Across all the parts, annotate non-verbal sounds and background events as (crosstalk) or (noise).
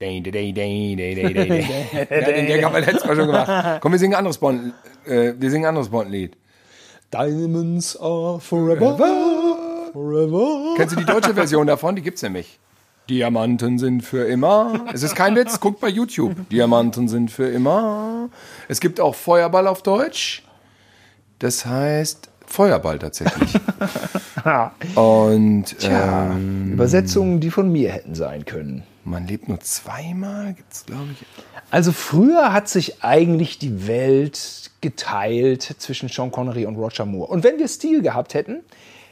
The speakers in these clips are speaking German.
Day, day, day, day, day, day, day. den (laughs) Gag haben wir letztes Mal schon gemacht. (laughs) Komm, wir singen ein anderes Bond, äh, wir singen ein anderes Bond-Lied. Diamonds are forever, forever. Kennst du die deutsche Version davon? Die gibt's nämlich. Diamanten sind für immer. Es ist kein Witz, guckt bei YouTube. Diamanten sind für immer. Es gibt auch Feuerball auf Deutsch. Das heißt Feuerball tatsächlich. (laughs) Und Tja, ähm, Übersetzungen, die von mir hätten sein können. Man lebt nur zweimal, gibt's glaube ich. Also früher hat sich eigentlich die Welt geteilt zwischen Sean Connery und Roger Moore. Und wenn wir Stil gehabt hätten,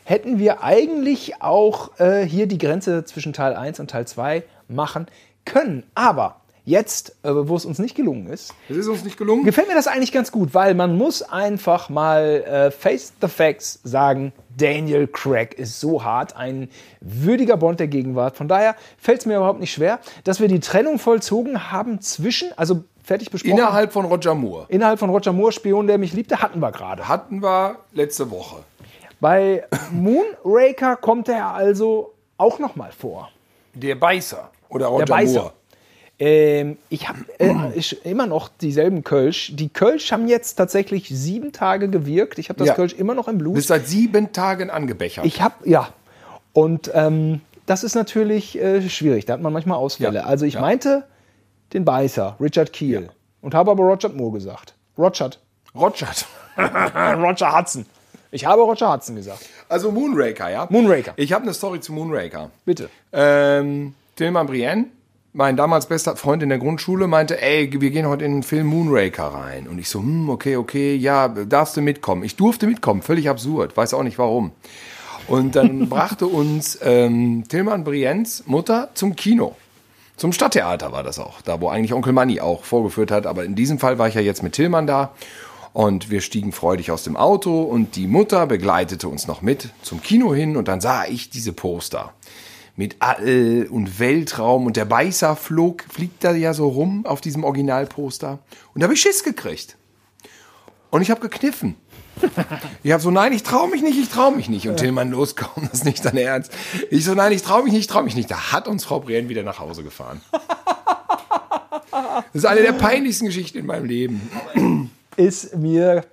hätten wir eigentlich auch äh, hier die Grenze zwischen Teil 1 und Teil 2 machen können. Aber jetzt, äh, wo es uns nicht gelungen ist, Das ist uns nicht gelungen. gefällt mir das eigentlich ganz gut, weil man muss einfach mal äh, face the facts sagen, Daniel Craig ist so hart, ein würdiger Bond der Gegenwart. Von daher fällt es mir überhaupt nicht schwer, dass wir die Trennung vollzogen haben zwischen, also fertig besprochen, Innerhalb von Roger Moore. innerhalb von Roger Moore, Spion, der mich liebte, hatten wir gerade. Hatten wir letzte Woche. Bei Moonraker kommt er also auch nochmal vor. Der Beißer. Oder Roger Der Beißer. Moore. Ähm, ich habe äh, ich- immer noch dieselben Kölsch. Die Kölsch haben jetzt tatsächlich sieben Tage gewirkt. Ich habe das Ja. Kölsch immer noch im Blut. Bist seit sieben Tagen angebechert. Ich habe, ja. Und ähm, das ist natürlich äh, schwierig. Da hat man manchmal Ausfälle. Ja. Also ich Ja. meinte den Beißer, Richard Keel. Und habe aber Roger Moore gesagt. Roger. Roger. (laughs) Roger Hudson. Ich habe Roger Hudson gesagt. Also Moonraker, ja? Moonraker. Ich habe eine Story zu Moonraker. Bitte. Ähm, Tilman Brienne, mein damals bester Freund in der Grundschule, meinte, ey, wir gehen heute in den Film Moonraker rein. Und ich so, hm, okay, okay, ja, darfst du mitkommen. Ich durfte mitkommen, völlig absurd, weiß auch nicht warum. Und dann (laughs) brachte uns ähm, Tilman Briennes Mutter zum Kino. Zum Stadttheater war das auch, da wo eigentlich Onkel Manni auch vorgeführt hat. Aber in diesem Fall war ich ja jetzt mit Tillmann da. Und wir stiegen freudig aus dem Auto und die Mutter begleitete uns noch mit zum Kino hin und dann sah ich diese Poster mit All und Weltraum und der Beißer flog, fliegt da ja so rum auf diesem Originalposter und da habe ich Schiss gekriegt. Und ich habe gekniffen. Ich habe so, nein, ich traue mich nicht, ich traue mich nicht. Und Tillmann, los, komm, das ist nicht dein Ernst. Ich so, nein, ich traue mich nicht, ich traue mich nicht. Da hat uns Frau Brien wieder nach Hause gefahren. Das ist eine der peinlichsten Geschichten in meinem Leben. Ist mir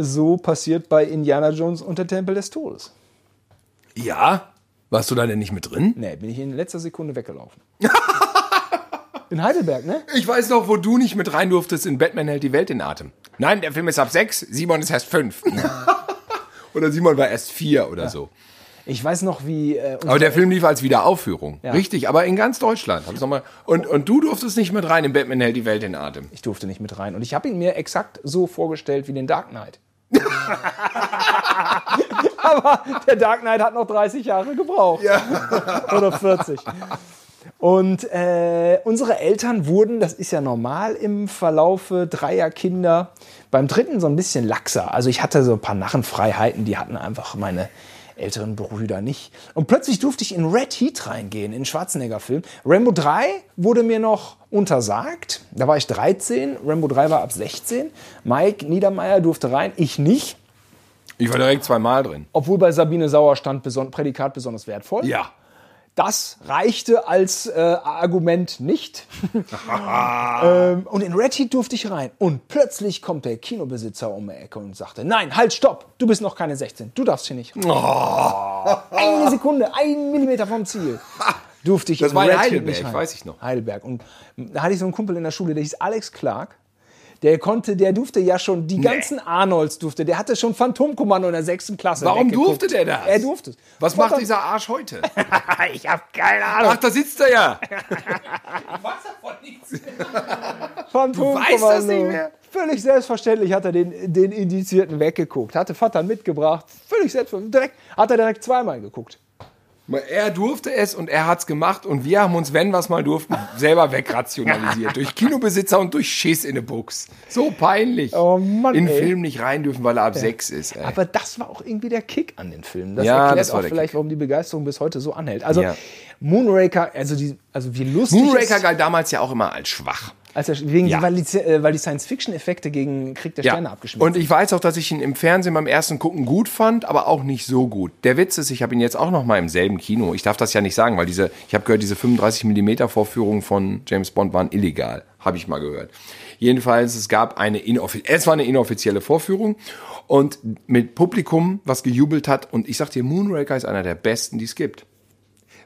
so passiert bei Indiana Jones und der Tempel des Todes. Ja? Warst du da denn nicht mit drin? Nee, bin ich in letzter Sekunde weggelaufen. (laughs) in Heidelberg, ne? Ich weiß noch, wo du nicht mit rein durftest in Batman hält die Welt in Atem. Nein, der Film ist ab sechs, Simon ist erst fünf. (laughs) oder Simon war erst vier oder so. Ich weiß noch, wie. Äh, Aber der Film lief als Wiederaufführung. Ja. Richtig, aber in ganz Deutschland. Hab's noch mal, und, und du durftest nicht mit rein in Batman hält die Welt in Atem. Ich durfte nicht mit rein. Und ich habe ihn mir exakt so vorgestellt wie den Dark Knight. (laughs) Aber der Dark Knight hat noch 30 Jahre gebraucht. Oder 40. Und äh, unsere Eltern wurden, das ist ja normal im Verlaufe dreier Kinder, beim dritten so ein bisschen laxer. Also ich hatte so ein paar Narrenfreiheiten, die hatten einfach meine älteren Brüder nicht. Und plötzlich durfte ich in Red Heat reingehen, in Schwarzenegger-Film. Rambo 3 wurde mir noch untersagt. Da war ich 13, Rambo 3 war ab 16. Mike Niedermeyer durfte rein, ich nicht. Ich war direkt zweimal drin. Obwohl bei Sabine Sauer stand beson Prädikat besonders wertvoll. Ja. Das reichte als äh, Argument nicht. (laughs) ähm, und in Red Heat durfte ich rein. Und plötzlich kommt der Kinobesitzer um die Ecke und sagte, nein, halt, stopp, du bist noch keine 16, du darfst hier nicht. rein." Eine Sekunde, ein Millimeter vom Ziel. (laughs) Durfte ich Das war in Red Heat Heidelberg, rein. weiß ich noch. Heidelberg. Und da hatte ich so einen Kumpel in der Schule, der hieß Alex Clark. Der konnte, der durfte ja schon, die ganzen Arnolds durfte, der hatte schon Phantomkommando in der sechsten Klasse. Warum durfte der das? Er durfte es. Was macht dieser Arsch heute? (laughs) Ich hab keine Ahnung. Ach, da sitzt er ja. (laughs) Phantomkommando. weißt das nicht mehr? Völlig selbstverständlich hat er den, den Indizierten weggeguckt. Hatte Vater mitgebracht. Völlig selbstverständlich. Direkt, hat er direkt zweimal geguckt. Er durfte es und er hat's gemacht und wir haben uns, wenn wir es mal durften, selber wegrationalisiert. (laughs) durch Kinobesitzer und durch Schiss in der Buchs. So peinlich. Oh Mann, in den. Film nicht rein dürfen, weil er ab sechs ist. Ey. Aber das war auch irgendwie der Kick an den Filmen. Das Ja, erklärt das auch vielleicht, warum die Begeisterung bis heute so anhält. Also Ja. Moonraker, also, die, also wie lustig Moonraker galt damals ja auch immer als schwach. als er, wegen, Ja. weil die, die Science-Fiction-Effekte gegen Krieg der Sterne abgeschmissen Und ich weiß auch, dass ich ihn im Fernsehen beim ersten Gucken gut fand, aber auch nicht so gut. Der Witz ist, ich habe ihn jetzt auch noch mal im selben Kino. Ich darf das ja nicht sagen, weil diese, ich habe gehört, diese 35 mm Vorführungen von James Bond waren illegal. Habe ich mal gehört. Jedenfalls, es gab eine inoffizielle, es war eine inoffizielle Vorführung und mit Publikum, was gejubelt hat. Und ich sag dir, Moonraker ist einer der besten, die es gibt.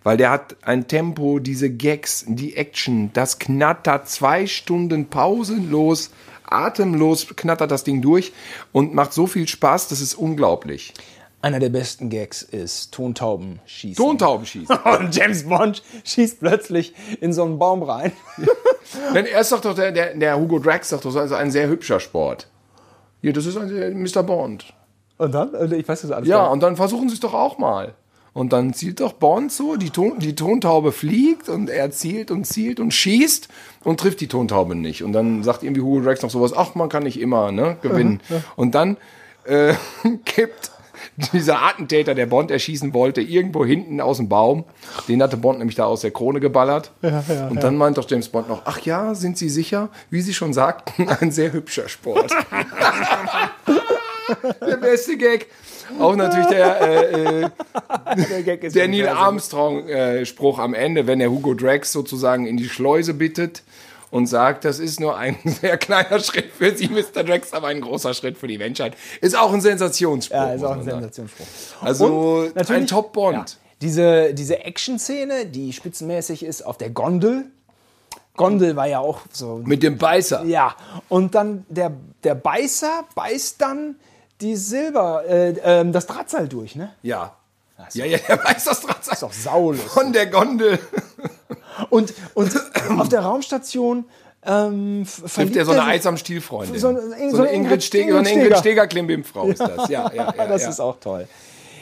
Weil der hat ein Tempo, diese Gags, die Action, das knattert zwei Stunden pausenlos, atemlos knattert das Ding durch und macht so viel Spaß, das ist unglaublich. Einer der besten Gags ist Tontauben schießen. Tontauben schießen. (laughs) Und James Bond schießt plötzlich in so einen Baum rein. (laughs) Denn erst sagt doch der, der, der Hugo Drax sagt doch, das ist ein sehr hübscher Sport. Ja, das ist ein Mr. Bond. Und dann? Also Ich weiß das alles Ja, und dann versuchen sie es doch auch mal. Und dann zielt doch Bond so, die, Ton, die Tontaube fliegt und er zielt und zielt und schießt und trifft die Tontaube nicht. Und dann sagt irgendwie Hugo Drax noch sowas, ach, man kann nicht immer ne, gewinnen. Und dann äh, (laughs) kippt dieser Attentäter, der Bond erschießen wollte, irgendwo hinten aus dem Baum. Den hatte Bond nämlich da aus der Krone geballert. und dann meint doch James Bond noch, ach ja, sind Sie sicher? Wie Sie schon sagten, (laughs) ein sehr hübscher Sport. (laughs) der beste Gag. Auch natürlich der, äh, äh, Der der Neil Armstrong-Spruch am Ende, wenn der Hugo Drax sozusagen in die Schleuse bittet und sagt, das ist nur ein (laughs) sehr kleiner Schritt für Sie, Mr. Drax, aber ein großer Schritt für die Menschheit. Ist auch ein Sensationsspruch. Ja, ist auch ein. Sensationsspruch. Also ein Top-Bond. Ja, diese diese Action-Szene, die spitzenmäßig ist auf der Gondel. Gondel war ja auch so. Mit dem Beißer. Ja, und dann der, der Beißer beißt dann die Silber, äh, ähm, das Drahtseil durch, ne? Ja. Ja, ja, der weiß das dran. ist doch saulustig. Von der Gondel Und, und auf der Raumstation ähm, trifft er so eine Eis am Stiel-Freundin. So So, so eine Ingrid Steger, so eine Ingrid Steger. Klimbim-Frau ist das. Ja, ja, (laughs) ja. das ja. ist auch toll.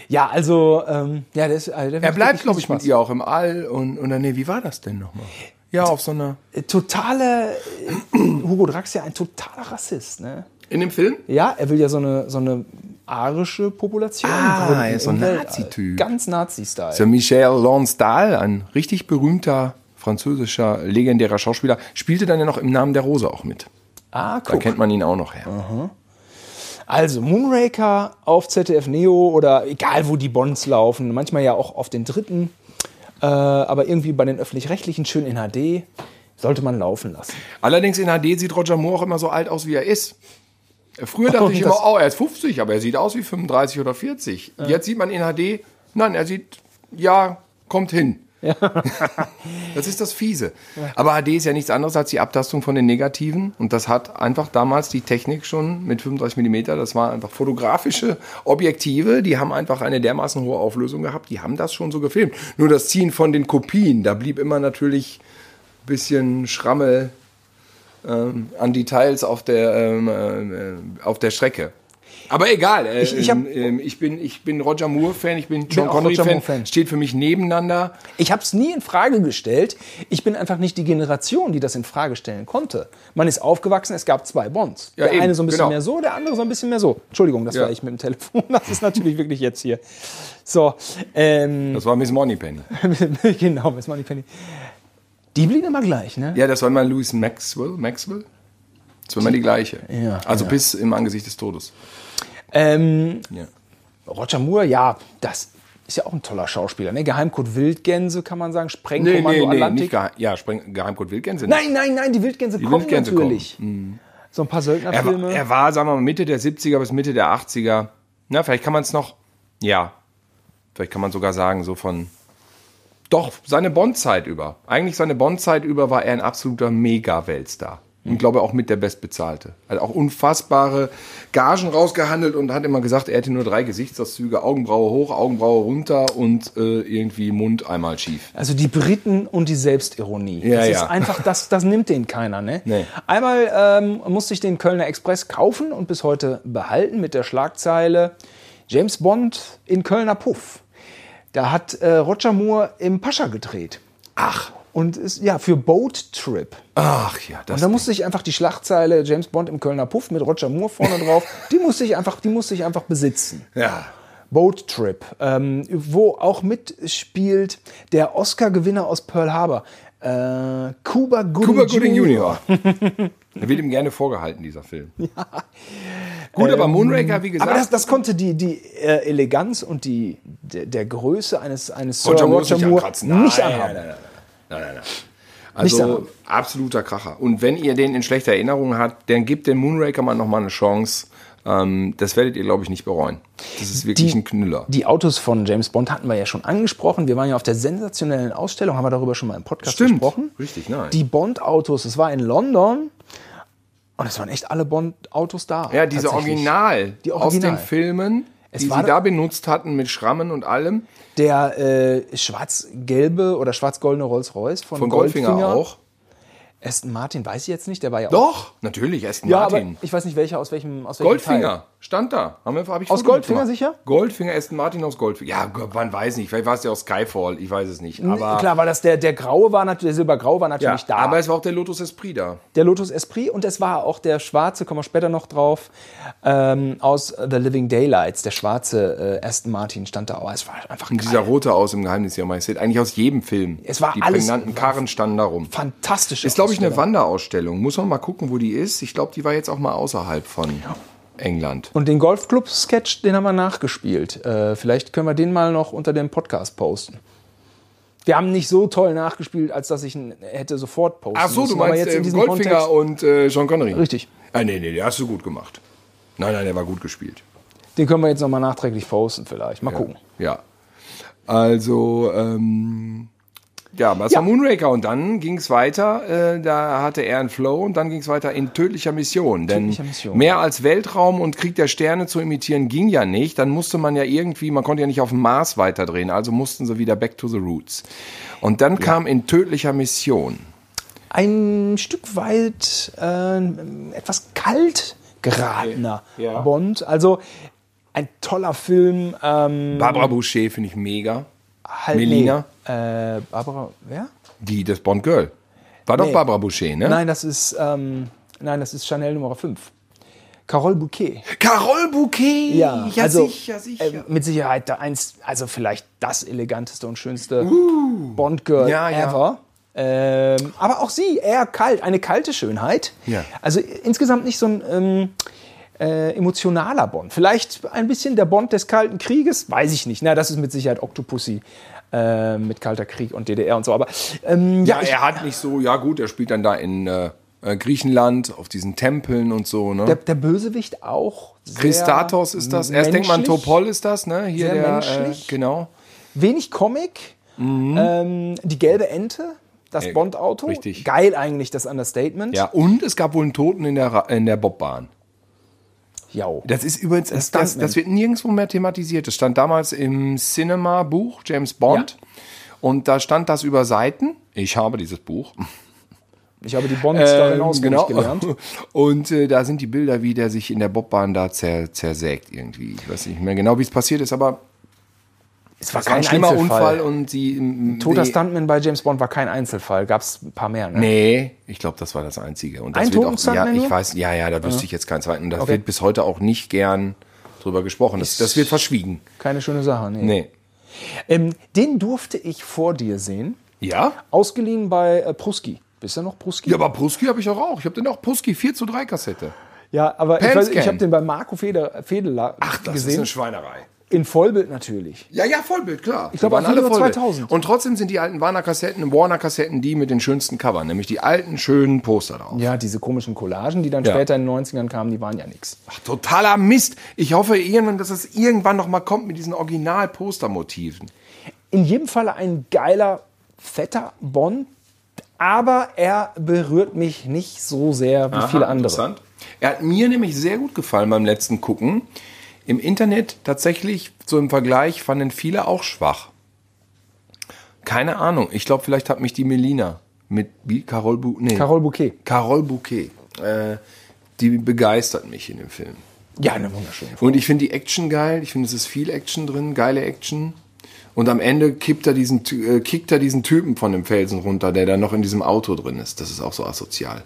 Ja, also, ähm, ja, das, also der Er bleibt, glaube ich, mit ihr auch im All und, und dann, nee, wie war das denn nochmal? Ja, auf so einer. Totale, äh, Hugo Drax ja ein totaler Rassist, ne? In dem Film? Ja, er will ja so eine, so eine arische Population Ah, er ist so ein. Nazi-Typ. Ganz Nazi-Style. Der Michel Lonsdal, ein richtig berühmter französischer, legendärer Schauspieler, spielte dann ja noch im Namen der Rose auch mit. Ah, Da guck. kennt man ihn auch noch her. Also Moonraker auf ZDF Neo oder egal wo die Bonds laufen, manchmal ja auch auf den dritten, äh, aber irgendwie bei den öffentlich-rechtlichen schön in HD, sollte man laufen lassen. Allerdings in HD sieht Roger Moore auch immer so alt aus, wie er ist. Früher dachte Oh, ich immer, oh, er ist 50, aber er sieht aus wie 35 oder 40. Jetzt sieht man in HD, nein, er sieht, ja, kommt hin. (laughs) das ist das Fiese. Aber HD ist ja nichts anderes als die Abtastung von den Negativen. Und das hat einfach damals die Technik schon mit 35 mm. Das waren einfach fotografische Objektive. Die haben einfach eine dermaßen hohe Auflösung gehabt. Die haben das schon so gefilmt. Nur das Ziehen von den Kopien, da blieb immer natürlich ein bisschen Schrammel ähm, an Details auf der, ähm, äh, auf der Strecke. Aber egal, äh, Ich- ich hab- ähm, ich, bin, ich bin Roger Moore-Fan, ich bin John Connery-Fan, steht für mich nebeneinander. Ich habe es nie in Frage gestellt. Ich bin einfach nicht die Generation, die das in Frage stellen konnte. Man ist aufgewachsen, es gab zwei Bonds. Ja, der eben, eine so ein bisschen genau. mehr so, der andere so ein bisschen mehr so. Entschuldigung, das Ja. war ich mit dem Telefon. (laughs) Das ist natürlich wirklich jetzt hier. So, ähm, Das war Miss Moneypenny. (laughs) genau, Miss Moneypenny. Die blieben immer gleich, ne? Ja, das war immer Louis Maxwell. Maxwell? Das war immer die gleiche. Ja, also ja. bis im Angesicht des Todes. Ähm, Ja. Roger Moore, ja, das ist ja auch ein toller Schauspieler. Ne? Geheimcode Wildgänse, kann man sagen. Nee, Sprengkommando nee, nee, Atlantik. nicht Geheim, ja, Spreng, Geheimcode Wildgänse. nein, nein, nein, die Wildgänse kommen Wildgänse natürlich. So ein paar Er Söldnerfilme. er war, sagen wir mal, Mitte der 70er bis Mitte der 80er. Na, vielleicht kann man es noch, ja, vielleicht kann man sogar sagen, so von, doch, seine Bond-Zeit über. Eigentlich seine Bond-Zeit über war er ein absoluter Mega-Weltstar. Und glaube auch mit der Bestbezahlte. Hat auch unfassbare Gagen rausgehandelt und hat immer gesagt, er hätte nur drei Gesichtszüge, Augenbraue hoch, Augenbraue runter und äh, irgendwie Mund einmal schief. Also die Briten und die Selbstironie. Ja, das ist ja. einfach, das, das nimmt den keiner. Ne? Nee. Einmal ähm, musste ich den Kölner Express kaufen und bis heute behalten mit der Schlagzeile James Bond in Kölner Puff. Da hat äh, Roger Moore im Pascha gedreht. Ach, Und ist ja für Boat Trip. ach ja, das Und da musste ich einfach die Schlagzeile James Bond im Kölner Puff mit Roger Moore vorne drauf, (laughs) die musste ich einfach, die musste ich einfach besitzen. ja. Boat Trip, ähm, wo auch mitspielt der Oscar-Gewinner aus Pearl Harbor, äh, Cuba Gooding, Cuba Gooding Jr. Jr. (laughs) Er wird ihm gerne vorgehalten, dieser Film. (laughs) Gut, aber Moonraker, wie gesagt. Aber das, das konnte die, die äh, Eleganz und die, der, der Größe eines, eines Sir Roger Moore nicht Moore ankratzen. nicht Nein, anhaben. nein, nein, nein, nein, nein. Also absoluter Kracher. Und wenn ihr den in schlechter Erinnerung habt, dann gebt dem Moonraker mal nochmal eine Chance. Ähm, das werdet ihr, glaube ich, nicht bereuen. Das ist wirklich Die- ein Knüller. Die Autos von James Bond hatten wir ja schon angesprochen. Wir waren ja auf der sensationellen Ausstellung, haben wir darüber schon mal im Podcast Stimmt. gesprochen. Richtig, nein. Die Bond-Autos, es war in London und es waren echt alle Bond-Autos da. Ja, diese. Original, Die aus Original. den Filmen, Es die war sie da- benutzt hatten mit Schrammen und allem. Der äh, schwarz-gelbe oder schwarz-goldene Rolls-Royce von, Von Goldfinger, auch. Aston Martin weiß ich jetzt nicht, der war ja auch. Doch, natürlich, Aston Ja, Martin. ich weiß nicht, welcher aus welchem aus welchem Goldfinger, Teil. Stand da. Haben wir, hab ich Aus Foto Goldfinger gemacht. sicher? Goldfinger, Aston Martin aus Goldfinger. Ja, man weiß nicht. Vielleicht war es ja aus Skyfall, ich weiß es nicht. Aber, Klar, weil das der, der graue war natürlich, der silbergraue war ja, natürlich da. aber es war auch der Lotus Esprit da. der Lotus Esprit und es war auch der schwarze, kommen wir später noch drauf, ähm, aus The Living Daylights, der schwarze äh, Aston Martin stand da auch. Es war einfach Und geil. dieser rote aus im Geheimnis ihrer Majestät. Eigentlich aus jedem Film. Es war Die alles- prägnanten Karren standen da rum. fantastisch. Ist, glaube ich, eine Wanderausstellung. Muss man mal gucken, wo die ist. Ich glaube, die war jetzt auch mal außerhalb von England. Und den Golfclub-Sketch, den haben wir nachgespielt. Äh, vielleicht können wir den mal noch unter dem Podcast posten. Wir haben nicht so toll nachgespielt, als dass ich ihn hätte sofort posten Ach so, müssen. du meinst jetzt in äh, diesem Goldfinger Kontext, und äh, Sean Connery? Richtig. Ah, nee, nee, den hast du gut gemacht. Nein, nein, der war gut gespielt. Den können wir jetzt nochmal nachträglich posten vielleicht. Mal gucken. Ja. Also, ähm, ja, was Ja. war Moonraker? Und dann ging es weiter, äh, da hatte er einen Flow und dann ging es weiter in tödlicher Mission. Denn Tödlicher Mission. mehr als Weltraum und Krieg der Sterne zu imitieren ging ja nicht. Dann musste man ja irgendwie, man konnte ja nicht auf dem Mars weiterdrehen, also mussten sie wieder back to the roots. Und dann kam in tödlicher Mission. Ein Stück weit äh, etwas kalt geratener Ja. Bond. Also ein toller Film. Ähm, Barbara Boucher finde ich mega. Halt, Melina? Nee, äh, Barbara, wer? Die, das Bond Girl. War doch Nee. Barbara Boucher, ne? Nein, das ist, ähm, nein, das ist Chanel Nummer 5. Carole Bouquet. Carole Bouquet! Ja, also sicher, sicher. äh, mit Sicherheit da eins, also vielleicht das eleganteste und schönste Uh. Ja, ja. ever. Ähm, aber auch sie, eher kalt, eine kalte Schönheit. Ja. Also insgesamt nicht so ein ähm, äh, emotionaler Bond. Vielleicht ein bisschen der Bond des Kalten Krieges, weiß ich nicht. Na, das ist mit Sicherheit Octopussy äh, mit Kalter Krieg und DDR und so. Aber ähm, ja, Ja, ich, er hat nicht so, ja gut, er spielt dann da in äh, äh, Griechenland, auf diesen Tempeln und so, ne? der, der Bösewicht auch. Christatos ist das. Erst denkt man, menschlich. Topol ist das, ne? Hier Sehr der, menschlich. Äh, genau. Wenig Comic. Ähm, die gelbe Ente, das Äh, Bond-Auto. richtig. Geil eigentlich, das Understatement. Ja, und es gab wohl einen Toten in der, Ra- in der Bobbahn. Jau. Das ist übrigens, das, das, das wird nirgendwo mehr thematisiert. Das stand damals im Cinema-Buch James Bond. Und da stand das über Seiten. Ich habe dieses Buch. Ich habe die Bonds darin auswendig genau. gelernt. (laughs) Und äh, da sind die Bilder, wie der sich in der Bobbahn da zer, zersägt irgendwie. Ich weiß nicht mehr genau, wie es passiert ist, aber Es war war ein kein schlimmer Einzelfall. Unfall und sie. m, Toter die- Stuntman bei James Bond war kein Einzelfall. Gab es ein paar mehr, ne? Nee, ich glaube, das war das Einzige. Und das Ein wird auch, ja, ich nur? weiß, ja, ja, da wüsste ich jetzt keinen zweiten. Und das Okay. wird bis heute auch nicht gern drüber gesprochen. Das, das wird verschwiegen. Keine schöne Sache, nee. Nee. Ähm, den durfte ich vor dir sehen. Ja? Ausgeliehen bei äh, Pruski. Bist du noch Pruski? Ja, aber Pruski habe ich auch. auch. Ich habe den auch Pruski 4 zu 3 Kassette. Ja, aber ich, Pan weiß, ich Scan. habe den bei Marco Feder, Fedela Das ist gesehen. eine Schweinerei. In Vollbild natürlich. Ja, ja, Vollbild, klar. Ich glaub, auf Video 2000. Und trotzdem sind die alten Warner-Kassetten, Warner-Kassetten, die mit den schönsten Covern, nämlich die alten, schönen Poster drauf. Ja, diese komischen Collagen, die dann Ja. später in den 90ern kamen, die waren ja nix. Ach, totaler Mist. Ich hoffe irgendwann, dass es irgendwann noch mal kommt mit diesen Original-Postermotiven. In jedem Falle ein geiler, fetter Bond, aber er berührt mich nicht so sehr wie viele andere. Interessant. Er hat mir nämlich sehr gut gefallen beim letzten Gucken. Im Internet tatsächlich, so im Vergleich, fanden viele auch schwach. Keine Ahnung. Ich glaube, vielleicht hat mich die Melina mit wie Carol, Bu nee, Carole Bouquet. Carol Bouquet. Äh, die begeistert mich in dem Film. Ja, eine wunderschöne Frau. Und ich finde die Action geil. Ich finde, es ist viel Action drin, geile Action. Und am Ende kippt er diesen, äh, kickt er diesen Typen von dem Felsen runter, der da noch in diesem Auto drin ist. Das ist auch so asozial.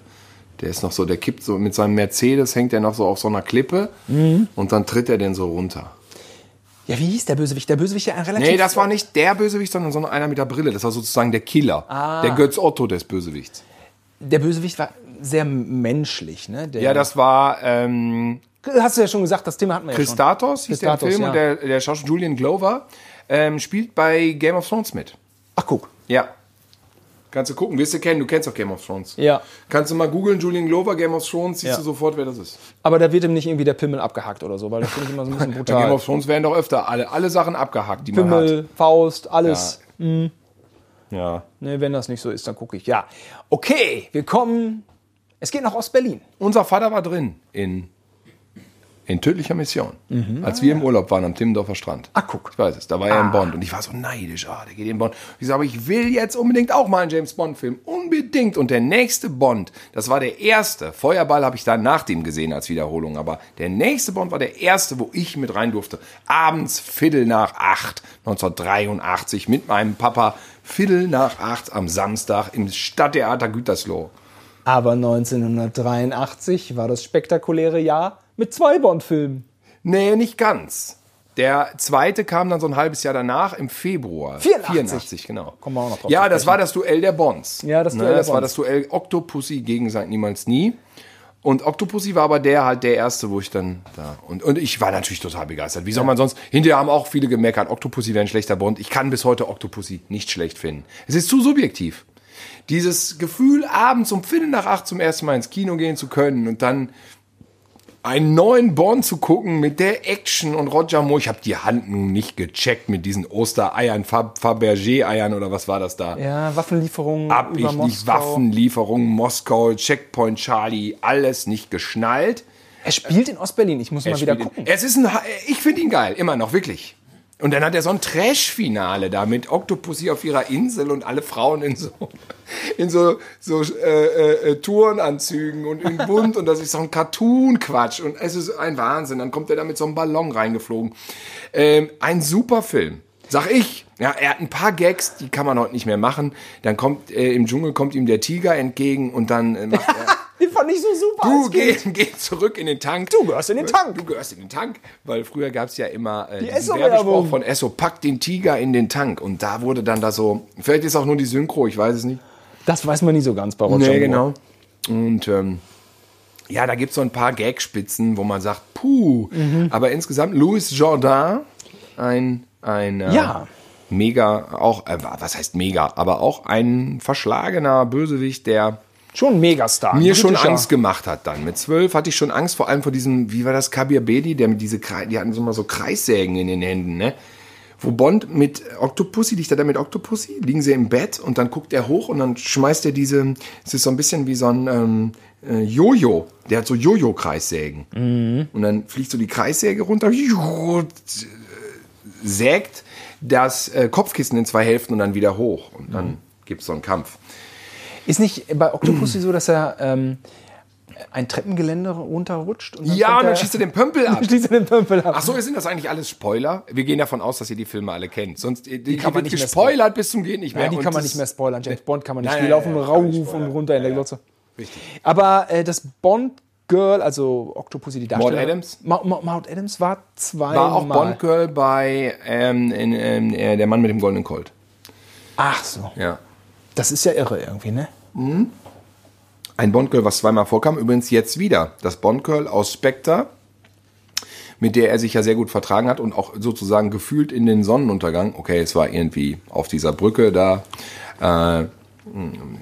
Der ist noch so, der kippt so mit seinem Mercedes, hängt er noch so auf so einer Klippe und dann tritt er den so runter. Ja, wie hieß der Bösewicht? Der Bösewicht ja ein relativ. Nee, das war nicht der Bösewicht, sondern, sondern einer mit der Brille. Das war sozusagen der Killer. Ah. Der Götz Otto des Bösewichts. Der Bösewicht war sehr menschlich, ne? Der, Ja, das war ähm, hast du ja schon gesagt, das Thema hatten wir ja schon. Christatos, hieß der Christatos, Film. ja. Und der, der Schauspieler Julian Glover ähm, spielt bei Game of Thrones mit. Ach, guck. Ja. Kannst du gucken, wirst du kennen, du kennst auch Game of Thrones. Ja. Kannst du mal googeln, Julian Glover, Game of Thrones, siehst Ja. du sofort, wer das ist. Aber da wird ihm nicht irgendwie der Pimmel abgehackt oder so, weil das finde ich immer so ein bisschen (laughs) Bei Game brutal. of Thrones werden doch öfter alle, alle Sachen abgehackt, die man Pimmel, Faust, alles. hat. Ja. Ne, wenn das nicht so ist, dann gucke ich. Ja. Okay, wir kommen. Es geht nach Ostberlin. Unser Vater war drin in, in tödlicher Mission, als wir im Urlaub waren am Timmendorfer Strand. Ach, guck. Ich weiß es, da war er in Bond und ich war so neidisch, ah, der geht in Bond. Ich sage, aber ich will jetzt unbedingt auch mal einen James Bond Film, unbedingt. Und der nächste Bond, das war der erste. Feuerball habe ich dann nach dem gesehen als Wiederholung, aber der nächste Bond war der erste, wo ich mit rein durfte. Abends Viertel nach acht, 1983 mit meinem Papa. Viertel nach acht am Samstag im Stadttheater Gütersloh. Aber 1983 war das spektakuläre Jahr mit zwei Bond-Filmen. Nee, nicht ganz. Der zweite kam dann so ein halbes Jahr danach, im Februar. 84. 84, genau. Kommen wir auch noch drauf Ja, das war das Duell der Bonds. Ja, das Ne, Duell der Das war das Duell Octopussy gegen St. Niemals Nie. Und Octopussy war aber der halt der erste, wo ich dann da. Und, und ich war natürlich total begeistert. Wie soll man sonst. Hinterher haben auch viele gemeckert, Octopussy wäre ein schlechter Bond. Ich kann bis heute Octopussy nicht schlecht finden. Es ist zu subjektiv. Dieses Gefühl, abends um Viertel nach acht zum ersten Mal ins Kino gehen zu können und dann einen neuen Bond zu gucken mit der Action und Roger Moore. Ich habe die Hand nicht gecheckt mit diesen Ostereiern, Fab- Fabergé-Eiern oder was war das da? Ja, Waffenlieferungen Hab ich Moskau. nicht Waffenlieferungen, Moskau, Checkpoint Charlie, alles nicht geschnallt. Er spielt in Ostberlin. Ich muss mal wieder gucken. Es ist ein, ich finde ihn geil, immer noch, wirklich. Und dann hat er so ein Trash-Finale da mit Octopussy auf ihrer Insel und alle Frauen in so, in so, so äh, äh, Tourenanzügen und in bunt und das ist so ein Cartoon-Quatsch und es ist ein Wahnsinn. Dann kommt er da mit so einem Ballon reingeflogen. Ähm, ein super Film. Sag ich. Ja, er hat ein paar Gags, die kann man heute nicht mehr machen. Dann kommt äh, im Dschungel kommt ihm der Tiger entgegen und dann äh, macht er (laughs) Den fand ich so super. Du geh, geh zurück in den Tank. Du gehörst in den Tank. Du gehörst in den Tank, weil früher gab es ja immer äh, Esso-Werbung. Werbespruch von Esso, pack den Tiger in den Tank. Und da wurde dann da so, vielleicht ist auch nur die Synchro, ich weiß es nicht. Das weiß man nie so ganz bei Roger Moore. genau. Und ähm, ja, da gibt es so ein paar Gagspitzen, wo man sagt, puh. Mhm. Aber insgesamt, Louis Jordan, ein, ein äh, Ja. mega, auch, äh, was heißt mega, aber auch ein verschlagener Bösewicht, der Schon ein Megastar. mir schon. Angst gemacht hat dann. Mit zwölf hatte ich schon Angst, vor allem vor diesem, wie war das, Kabir Bedi, der mit diese, die hatten so mal so Kreissägen in den Händen, ne? Wo Bond mit Octopussy, liegt er da mit Octopussy, liegen sie im Bett und dann guckt er hoch und dann schmeißt er diese, es ist so ein bisschen wie so ein ähm, äh, Jojo, der hat so Jojo-Kreissägen. Mhm. Und dann fliegt so die Kreissäge runter, sägt das äh, Kopfkissen in zwei Hälften und dann wieder hoch. Und dann gibt's so einen Kampf. Ist nicht bei Octopussy so, dass er ähm, ein Treppengeländer runterrutscht? Und Ja, und (laughs) dann schießt er den Pömpel ab. schließt er den Pömpel ab. Ach so, sind das eigentlich alles Spoiler? Wir gehen davon aus, dass ihr die Filme alle kennt. Sonst die, die kann man nicht mehr gespoilert bis zum geht nicht mehr. Nein, die Und kann man nicht mehr spoilern. James Bond kann man nicht. Nein, die nein, laufen rauf und runter in der Glotze. Aber äh, das Bond Girl, also Octopussy, die Darstellerin. Adams? Ma Ma Maud Adams war zwei War auch. Bond Girl bei ähm, in, ähm, äh, der Mann mit dem goldenen Colt. Ach so. Ja. Das ist ja irre irgendwie, ne? Ein Bond Girl, was zweimal vorkam. Übrigens jetzt wieder. Das Bond Girl aus Spectre, mit der er sich ja sehr gut vertragen hat und auch sozusagen gefühlt in den Sonnenuntergang. Okay, es war irgendwie auf dieser Brücke da. Äh,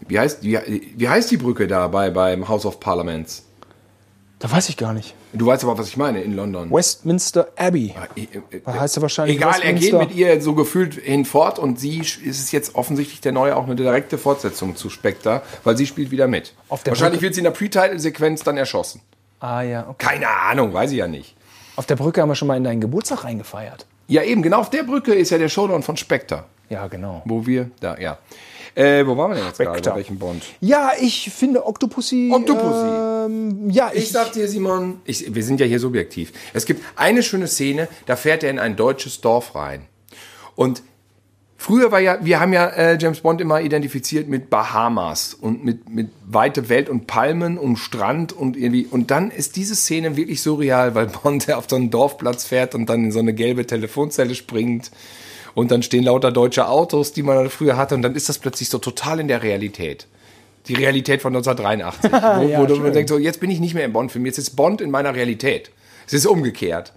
wie, heißt, wie, wie heißt die Brücke da bei, beim House of Parliaments? Da weiß ich gar nicht. Du weißt aber, was ich meine, in London. Westminster Abbey. Da heißt er wahrscheinlich Egal, er geht mit ihr so gefühlt hinfort und sie ist es jetzt offensichtlich der neue auch eine direkte Fortsetzung zu Spectre, weil sie spielt wieder mit. Wahrscheinlich Brücke? wird sie in der Pre-Title-Sequenz dann erschossen. Ah ja, okay. Keine Ahnung, weiß ich ja nicht. Auf der Brücke haben wir schon mal in deinen Geburtstag reingefeiert. Ja, eben, genau auf der Brücke ist ja der Showdown von Spectre. Ja, genau. Wo wir, da, ja. Äh, wo waren wir denn jetzt gerade? Spectre. Bei welchem Bond? Ja, ich finde Octopussy. Octopussy. Ähm, ja, ich, Ich sag dir, Simon, ich, wir sind ja hier subjektiv. Es gibt eine schöne Szene, da fährt er in ein deutsches Dorf rein. Und Früher war ja, wir haben ja äh, James Bond immer identifiziert mit Bahamas und mit, mit weite Welt und Palmen und Strand und irgendwie. Und dann ist diese Szene wirklich surreal, weil Bond (laughs) auf so einen Dorfplatz fährt und dann in so eine gelbe Telefonzelle springt. Und dann stehen lauter deutsche Autos, die man früher hatte. Und dann ist das plötzlich so total in der Realität. Die Realität von (laughs) 1983. wo, Ja, wo du schön. denkst, so, jetzt bin ich nicht mehr im Bond-Film, jetzt ist Bond in meiner Realität. Es ist umgekehrt.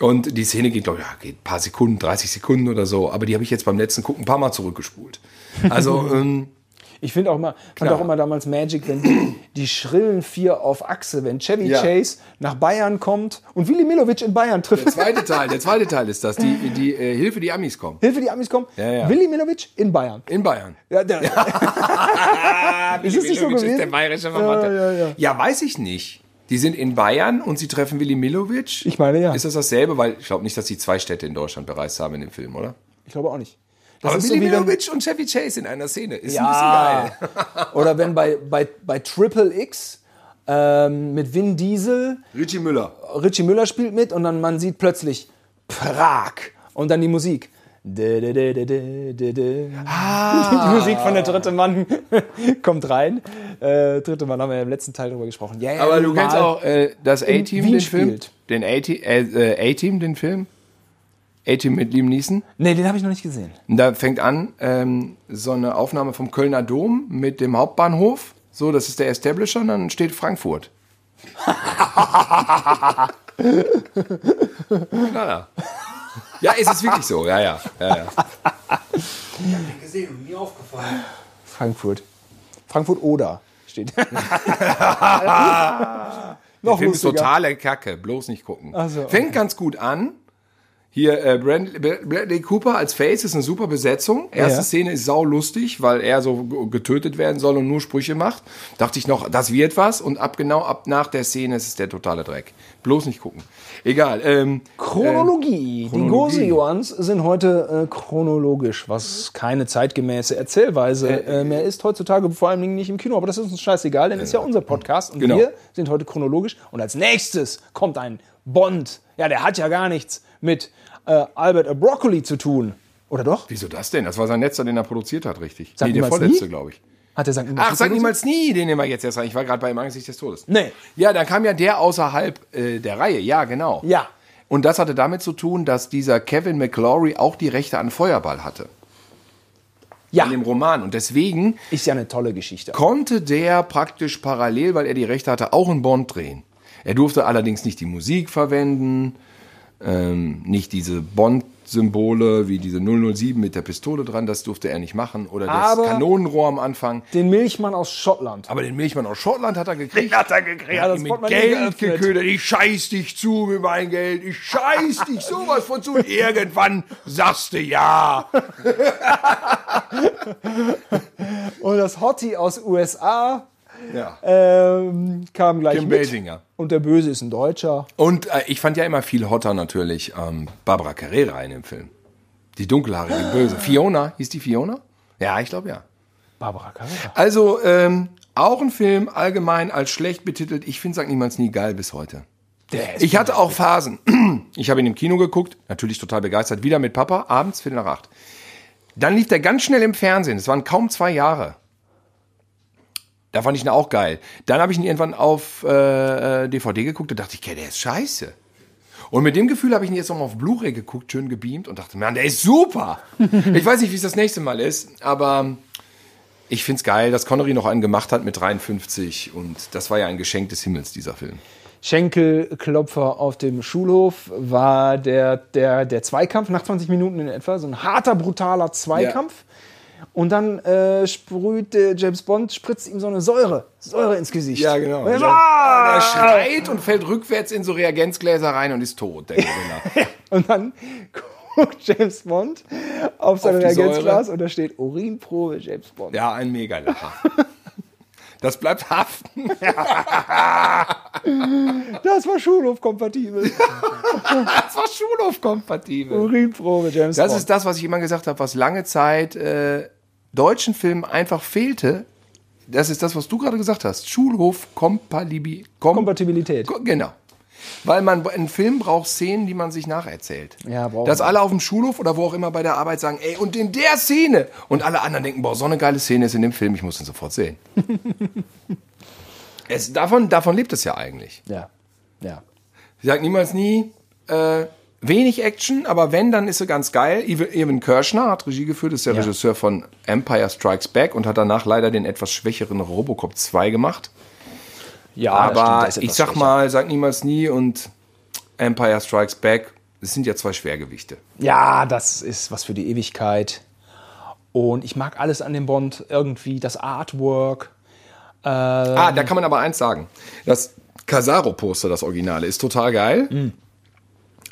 Und die Szene geht, glaub ich, ja, geht ein paar Sekunden, 30 Sekunden oder so. Aber die habe ich jetzt beim letzten Gucken ein paar Mal zurückgespult. Also, (laughs) ähm, Ich finde auch immer, fand auch immer damals Magic, wenn die, (clears throat) die schrillen vier auf Achse, wenn Chevy Ja. Chase nach Bayern kommt und Willy Milovic in Bayern trifft. der zweite Teil, der zweite Teil ist das, die, die (laughs) äh, Hilfe, die Amis kommen. Hilfe, die Amis kommen. Ja, ja. Willy Milovic in Bayern. In Bayern. Ja, der, (laughs) (laughs) ist es nicht so gewesen? Ist der bayerische Verwandte. Ja, weiß ich nicht. Die sind in Bayern und sie treffen Willy Milovic. Ich meine, ja. Ist das dasselbe? Weil ich glaube nicht, dass sie zwei Städte in Deutschland bereist haben in dem Film, oder? Ich glaube auch nicht. Das Aber ist Willy so Milovic und Chevy Chase in einer Szene. Ist ja. ein bisschen geil. (laughs) (laughs) Oder wenn bei, bei, bei Triple X ähm, mit Vin Diesel, Richie Müller. Richie Müller spielt mit und dann man sieht plötzlich Prag und dann die Musik. Dä, dä, dä, dä. (laughs) Die Musik von der dritte Mann kommt rein. Äh, dritte Mann haben wir ja im letzten Teil drüber gesprochen. Ja, Aber du kennst auch äh, das A-Team, Wien den Film? Den A-Team, äh, äh, A-Team, den Film? A-Team mit Liam Neeson. Nee, den habe ich noch nicht gesehen. Und da fängt an ähm, so eine Aufnahme vom Kölner Dom mit dem Hauptbahnhof. So, das ist der Establisher und dann steht Frankfurt. Klar. (laughs) Ja, ist es wirklich so. Ja, ja. ja, ja. gesehen und mir aufgefallen. Frankfurt. Frankfurt oder steht. (laughs) Der noch Film ist lustiger. totale Kacke. Bloß nicht gucken. So, Fängt ganz gut an. Hier, äh, Brand- Bradley Cooper als Face ist eine super Besetzung. Erste Ja. Szene ist sau lustig, weil er so getötet werden soll und nur Sprüche macht. Dachte ich noch, das wird was. Und ab genau ab nach der Szene ist es der totale Dreck. Bloß nicht gucken. Egal. Ähm, Chronologie. Die Chronologie. Goseoans sind heute äh, chronologisch, was keine zeitgemäße Erzählweise äh, mehr ist heutzutage, vor allem nicht im Kino. Aber das ist uns scheißegal, denn ist ja unser Podcast und Genau. wir sind heute chronologisch. Und als nächstes kommt ein Bond. Ja, der hat ja gar nichts mit äh, Albert A. Broccoli zu tun. Oder doch? wieso das denn? Das war sein letzter, den er produziert hat, richtig. Sag nee, der vorletzte, glaube ich. Hat er sagt Ach, sag niemals nie, den nehmen wir jetzt erst rein. Ich war gerade bei Im Angesicht des Todes. Nee. Ja, dann kam ja der außerhalb äh, der Reihe. Ja, genau. Ja. Und das hatte damit zu tun, dass dieser Kevin McClory auch die Rechte an Feuerball hatte. Ja, In dem Roman. Und deswegen ist ja eine tolle Geschichte. konnte der praktisch parallel, weil er die Rechte hatte, auch einen Bond drehen. Er durfte allerdings nicht die Musik verwenden, ähm, nicht diese Bond-Symbole wie diese 007 mit der Pistole dran, das durfte er nicht machen. Oder das Aber- Kanonenrohr am Anfang. Den Milchmann aus Schottland. Aber den Milchmann aus Schottland hat er gekriegt. hat er gekriegt. Er hat ihn mit Geld geködert. Ich scheiß dich zu mit meinem Geld. Ich scheiß (laughs) dich sowas von zu. Und irgendwann sagst du ja. (laughs) Und das Hottie aus USA ja. ähm, kam gleich Kim mit. Basinger. Und der Böse ist ein Deutscher. Und äh, ich fand ja immer viel hotter natürlich ähm, Barbara Carrera in dem Film. Die dunkelhaarige Böse. (gasps) Fiona, hieß die Fiona? Ja, ich glaube ja. Barbara Carrera. Also ähm, auch ein Film allgemein als schlecht betitelt. Ich finde St. Niemals nie geil bis heute. Ich hatte auch Phasen. (clears throat) Ich habe ihn im Kino geguckt, natürlich total begeistert, wieder mit Papa, abends, Viertel nach acht. Dann lief der ganz schnell im Fernsehen. Es waren kaum zwei Jahre. Da fand ich ihn auch geil. Dann habe ich ihn irgendwann auf äh, äh, DVD geguckt und dachte ich, okay, der ist scheiße. Und mit dem Gefühl habe ich ihn jetzt nochmal auf Blu-ray geguckt, schön gebeamt und dachte, man, der ist super. (laughs) ich weiß nicht, wie es das nächste Mal ist, aber ich find's geil, dass Connery noch einen gemacht hat mit 53 und das war ja ein Geschenk des Himmels, dieser Film. Schenkelklopfer auf dem Schulhof war der, der, der Zweikampf nach 20 Minuten in etwa. So ein harter, brutaler Zweikampf. Und dann äh, sprüht äh, James Bond, spritzt ihm so eine Säure, Säure ins Gesicht. genau. Und er so, Er "Ah!" schreit und fällt rückwärts in so Reagenzgläser rein und ist tot, der Gewinner. (laughs) Und dann guckt James Bond auf sein Reagenzglas und da steht Urinprobe James Bond. ja, ein Megalacher. Das bleibt haften. (laughs) Das war Schulhofkompatibel. (laughs) Das war Schulhofkompatibel. Urinprobe James Das Bond. ist das, was ich immer gesagt habe, was lange Zeit äh, deutschen Filmen einfach fehlte. Das ist das, was du gerade gesagt hast. Schulhofkompatibel. Kom Genau. Weil man ein Film braucht Szenen, die man sich nacherzählt. Ja, braucht Dass man. alle auf dem Schulhof oder wo auch immer bei der Arbeit sagen, ey, und in der Szene. Und alle anderen denken, boah, so eine geile Szene ist in dem Film, ich muss ihn sofort sehen. (laughs) es, davon, davon lebt es ja eigentlich. Ja. Ja. Ich sag niemals nie, äh, wenig Action, aber wenn, dann ist sie ganz geil. Ev- Evan Kirschner hat Regie geführt, ist der Ja. Regisseur von Empire Strikes Back und hat danach leider den etwas schwächeren Robocop 2 gemacht. Ja, aber stimmt, ich sag schwächer. mal, sag niemals nie und Empire Strikes Back, das sind ja zwei Schwergewichte. Ja, das ist was für die Ewigkeit. Und ich mag alles an dem Bond irgendwie, das Artwork. Ah, da kann man aber eins sagen. Das Casaro-Poster, das Originale, ist total geil. Mhm.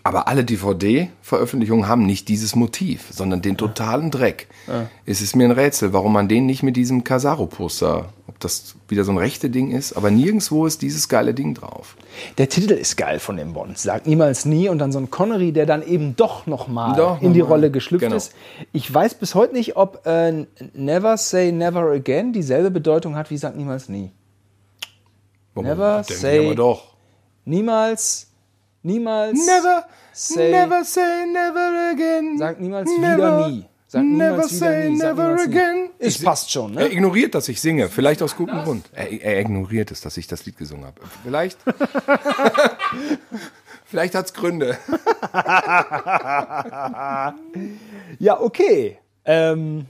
Aber alle DVD-Veröffentlichungen haben nicht dieses Motiv, sondern den totalen Dreck. Es ist mir ein Rätsel, warum man den nicht mit diesem Casaro-Poster, ob das wieder so ein rechte Ding ist, aber nirgendwo ist dieses geile Ding drauf. Der Titel ist geil von dem Bond. Sagt niemals nie. Und dann so ein Connery, der dann eben doch nochmal Doch in die mal. Rolle geschlüpft Genau. ist. Ich weiß bis heute nicht, ob äh, Never Say Never Again dieselbe Bedeutung hat wie Sagt niemals nie. Warum? Never Denke ich say- aber doch. Niemals, niemals. Never say- never say never again. Sagt niemals Never, wieder nie. Sagt never niemals wieder say nie. Never niemals nie. again. Es passt schon, Er ne? ignoriert, dass ich singe. Vielleicht aus gutem Grund. Er, er ignoriert es, dass ich das Lied gesungen habe. Vielleicht. (laughs) Vielleicht hat es Gründe. (laughs) Ja, okay. Ähm,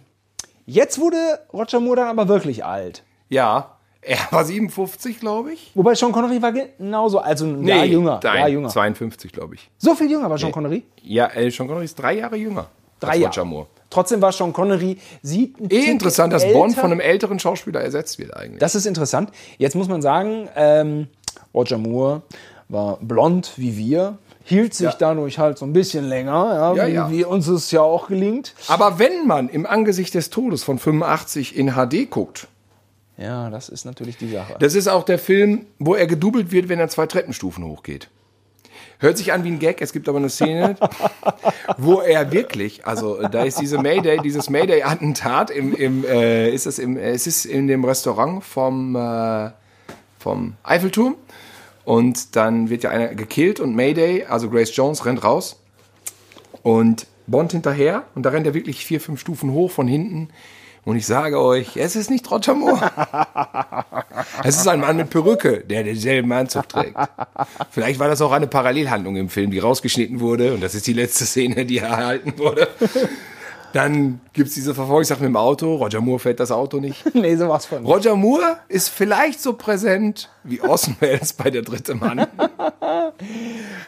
jetzt wurde Roger Moore dann aber wirklich alt. Ja. (laughs) Er war 57, glaube ich. Wobei Sean Connery war genauso, also ein Jahr jünger. Nein, Jahr jünger. 52, glaube ich. So viel jünger war Sean Connery? Ja, äh, Sean Connery ist drei Jahre jünger. Drei Jahre. Roger Moore. Trotzdem war Sean Connery, sieht ein Eh interessant, dass älter. Bond von einem älteren Schauspieler ersetzt wird eigentlich. Das ist interessant. Jetzt muss man sagen, ähm, Roger Moore war blond wie wir, hielt sich Ja. dadurch halt so ein bisschen länger, ja, Ja, wie, ja. wie uns es ja auch gelingt. Aber wenn man im Angesicht des Todes von 85 in HD guckt, Ja, das ist natürlich die Sache. Das ist auch der Film, wo er gedoubelt wird, wenn er zwei Treppenstufen hochgeht. Hört sich an wie ein Gag, es gibt aber eine Szene, (laughs) wo er wirklich, also da ist diese Mayday, dieses Mayday-Attentat im, im äh, ist es im, es ist in dem Restaurant vom, äh, vom Eiffelturm und dann wird ja einer gekillt und Mayday, also Grace Jones, rennt raus und Bond hinterher und da rennt er wirklich vier, fünf Stufen hoch von hinten und ich sage euch, es ist nicht Roger Moore. (laughs) Es ist ein Mann mit Perücke, der denselben Anzug trägt. Vielleicht war das auch eine Parallelhandlung im Film, die rausgeschnitten wurde. Und das ist die letzte Szene, die erhalten wurde. Dann gibt es diese Verfolgungssache mit dem Auto. Roger Moore fährt das Auto nicht. (laughs) nee, sowas von. Roger Moore ist vielleicht so präsent wie Orson Welles bei Der dritte Mann. (laughs)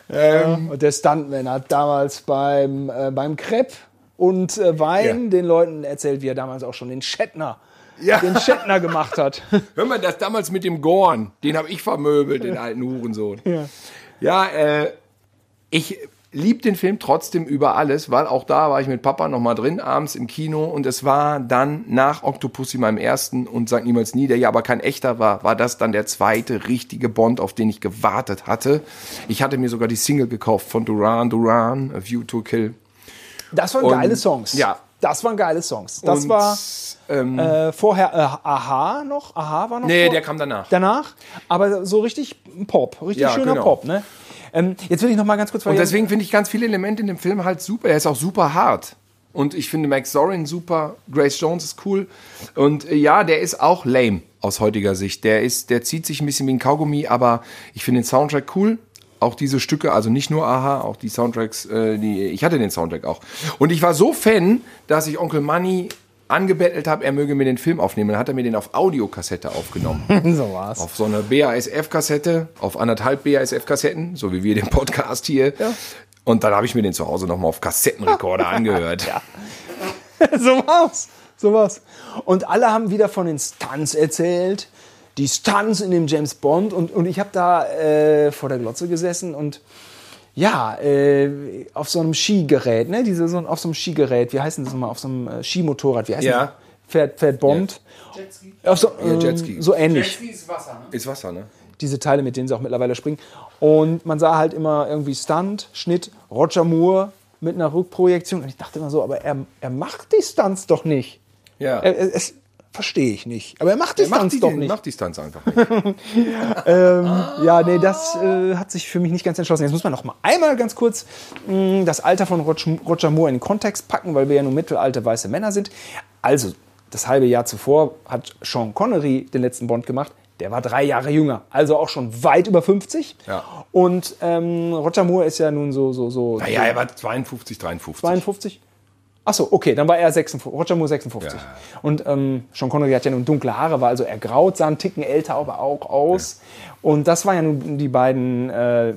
Und der Stuntman hat damals beim, äh, beim Crepe und äh, Wein Ja. den Leuten erzählt, wie er damals auch schon den Shatner, Ja. den Shatner gemacht hat. (laughs) Hör mal, das damals mit dem Gorn, den habe ich vermöbelt, den alten Hurensohn. Ja. Ja, äh, ich lieb den Film trotzdem über alles, weil auch da war ich mit Papa noch mal drin, abends im Kino und es war dann nach Octopussy meinem ersten und Sag niemals nie, der ja aber kein echter war, war das dann der zweite richtige Bond, auf den ich gewartet hatte. Ich hatte mir sogar die Single gekauft von Duran Duran, A View to Kill. Das waren Und- geile Songs. ja. Das waren geile Songs. Das Und, war ähm, äh, vorher äh, Aha noch. Aha war noch. nee, vor- der kam danach. danach. Aber so richtig Pop. Richtig Ja, schöner genau. Pop, ne? Ähm, jetzt will ich noch mal ganz kurz Und deswegen finde ich ganz viele Elemente in dem Film halt super. Er ist auch super hart. Und ich finde Max Zorin super, Grace Jones ist cool. Und äh, ja, der ist auch lame aus heutiger Sicht. Der ist, der zieht sich ein bisschen wie ein Kaugummi, aber ich finde den Soundtrack cool. Auch diese Stücke, also nicht nur Aha, auch die Soundtracks, äh, die, ich hatte den Soundtrack auch. Und ich war so Fan, dass ich Onkel Money angebettelt habe, er möge mir den Film aufnehmen. Dann hat er mir den auf Audiokassette aufgenommen (laughs) so war's. auf so eine BASF-Kassette, auf anderthalb BASF-Kassetten, so wie wir den Podcast hier. Und dann habe ich mir den zu Hause nochmal auf Kassettenrekorder (laughs) angehört. (laughs) so war's. So war's. Und alle haben wieder von den Stunts erzählt. Die Stunts in dem James Bond. Und, und ich habe da äh, vor der Glotze gesessen und ja, äh, auf so einem Skigerät, ne? Diese, so, auf so einem Skigerät, wie heißt denn das nochmal? Auf so einem äh, Skimotorrad, wie heißt Ja. das? Fährt, fährt Bond. Jetski. Auf so, Ja, ähm, Jetski. so ähnlich. Jetski ist Wasser, ne? Ist Wasser, ne? diese Teile, mit denen sie auch mittlerweile springen. Und man sah halt immer irgendwie Stunt, Schnitt, Roger Moore mit einer Rückprojektion. Und ich dachte immer so, aber er, er macht die Stunts doch nicht. Ja. Er, es, Verstehe ich nicht. Aber er macht Macht die, doch nicht. macht die Stunts einfach nicht. (laughs) Ja, nee, das äh, hat sich für mich nicht ganz entschlossen. Jetzt muss man noch mal einmal ganz kurz mh, das Alter von Roger, Roger Moore in den Kontext packen, weil wir ja nur mittelalte weiße Männer sind. Also, das halbe Jahr zuvor hat Sean Connery den letzten Bond gemacht. Der war drei Jahre jünger, also auch schon weit über 50. Ja. Und ähm, Roger Moore ist ja nun so, so, so Naja, er war 52, 53. 52? Achso, okay, dann war er 56, Roger Moore 56. Ja. Und ähm, Sean Connery hat ja nun dunkle Haare, war also ergraut, sah einen Ticken älter aber auch aus. Und das waren ja nun die beiden, äh,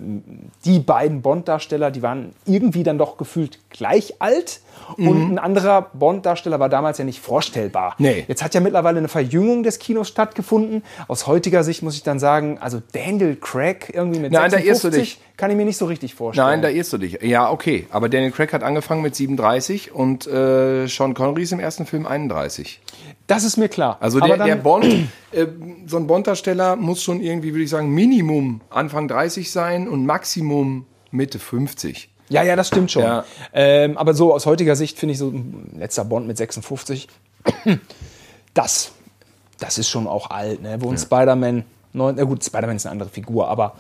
die beiden Bond-Darsteller, die waren irgendwie dann doch gefühlt gleich alt. Und ein anderer Bond-Darsteller war damals ja nicht vorstellbar. Nee. Jetzt hat ja mittlerweile eine Verjüngung des Kinos stattgefunden. Aus heutiger Sicht muss ich dann sagen, also Daniel Craig irgendwie mit Nein, da 56 irrst du dich. kann ich mir nicht so richtig vorstellen. Nein, da irrst du dich. Ja, okay. Aber Daniel Craig hat angefangen mit 37 und äh, Sean Connery ist im ersten Film 31. das ist mir klar. Also der, der Bond, äh, so ein Bond-Darsteller muss schon irgendwie, würde ich sagen, Minimum Anfang 30 sein und Maximum Mitte 50. Ja, ja, das stimmt schon. Ja. Ähm, aber so aus heutiger Sicht finde ich so ein letzter Bond mit 56, (clears throat) das, das ist schon auch alt, ne? Wo ein Spider-Man, neun- na gut, Spider-Man ist eine andere Figur, aber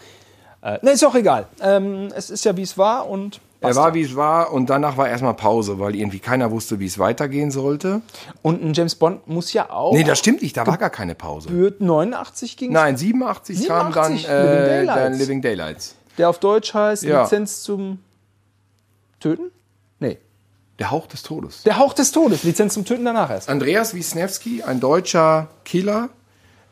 äh, ne, ist auch egal. Ähm, es ist ja wie es war und Er war, ja. wie es war und danach war erstmal Pause, weil irgendwie keiner wusste, wie es weitergehen sollte. und ein James Bond muss ja auch Nee, das stimmt nicht, da war gar keine Pause. Gebührt 89 ging Nein, 87, kam dann 87, äh, Living dann Daylights. Living Daylights. der auf Deutsch heißt Ja. Lizenz zum Töten? Nee. Der Hauch des Todes. Der Hauch des Todes, Lizenz zum Töten danach erst. Andreas Wisniewski, ein deutscher Killer.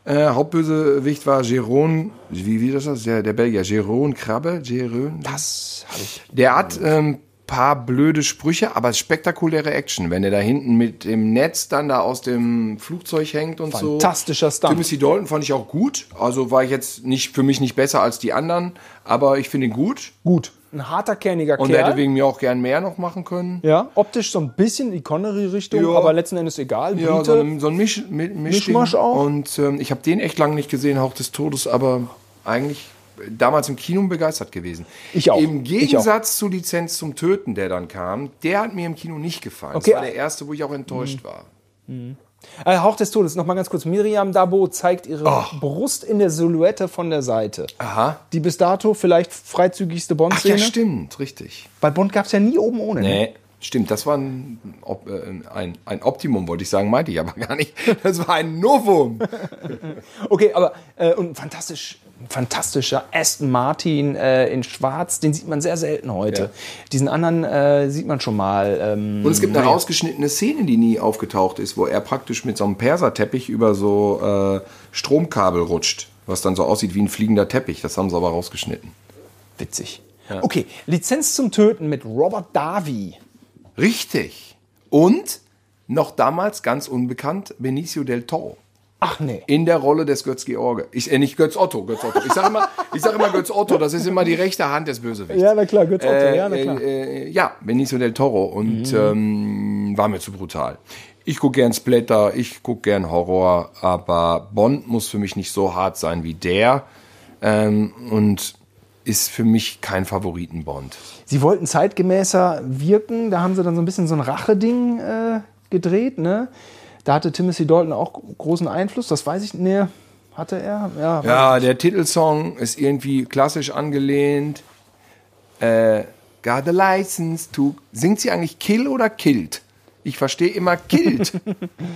Äh, Hauptbösewicht war Jérôme, wie, wie das ist, der, der Belgier, Jérôme Krabbe, Jérôme. Das habe ich. Der hat ähm, paar blöde Sprüche, aber spektakuläre Action. Wenn er da hinten mit dem Netz dann da aus dem Flugzeug hängt und so. Fantastischer Stunt. Timothy Dalton fand ich auch gut. Also war ich jetzt nicht für mich nicht besser als die anderen, aber ich finde ihn gut. Gut. Ein harter, kerniger Und Kerl. er hätte wegen mir auch gern mehr noch machen können. Ja, optisch so ein bisschen die Connery-Richtung, Ja. aber letzten Endes egal. Ja, Brite. so ein, so ein Misch, Mi-. Mischmasch auch. Und ähm, ich habe den echt lange nicht gesehen, Hauch des Todes, aber eigentlich damals im Kino begeistert gewesen. Ich auch. Im Gegensatz zu Lizenz zum Töten, der dann kam, der hat mir im Kino nicht gefallen. Okay. Das war der erste, wo ich auch enttäuscht war. Äh, Hauch des Todes, noch mal ganz kurz. Miriam Dabo zeigt ihre Oh. Brust in der Silhouette von der Seite. Aha. Die bis dato vielleicht freizügigste Ach ja, Bond-Szene. stimmt, richtig. Bei Bond gab es ja nie oben ohne. ne? Stimmt, das war ein, äh, ein, ein Optimum, wollte ich sagen, meinte ich aber (laughs) gar nicht. Das war ein Novum. (laughs) Okay, aber äh, und fantastisch, ein fantastischer Aston Martin äh, in Schwarz, den sieht man sehr selten heute. Ja. Diesen anderen äh, sieht man schon mal. Ähm, Und es gibt eine rausgeschnittene Szene, die nie aufgetaucht ist, wo er praktisch mit so einem Perserteppich über so äh, Stromkabel rutscht, was dann so aussieht wie ein fliegender Teppich. Das haben sie aber rausgeschnitten. witzig. Okay, Lizenz zum Töten mit Robert Davi. Richtig. Und noch damals ganz unbekannt Benicio del Toro. Ach nee. In der Rolle des Götz George. Ich, äh, nicht Götz Otto, Götz Otto. Ich sage immer, ich sag immer Götz Otto, das ist immer die rechte Hand des Bösewichts. Ja, na klar, Götz Otto, Äh, ja, na klar. Mhm. Äh, äh, ja, Benicio del Toro. Und ähm, war mir zu brutal. Ich gucke gern Splatter, ich gucke gern Horror, aber Bond muss für mich nicht so hart sein wie der. Ähm, und ist für mich kein Favoriten-Bond. Sie wollten zeitgemäßer wirken, da haben sie dann so ein bisschen so ein Racheding äh, gedreht, ne? Da hatte Timothy Dalton auch großen Einfluss, das weiß ich, ne, hatte er? Ja, Ja, der Titelsong ist irgendwie klassisch angelehnt. Äh, got a license to. Singt sie eigentlich Kill oder Killed? Ich verstehe immer Killed.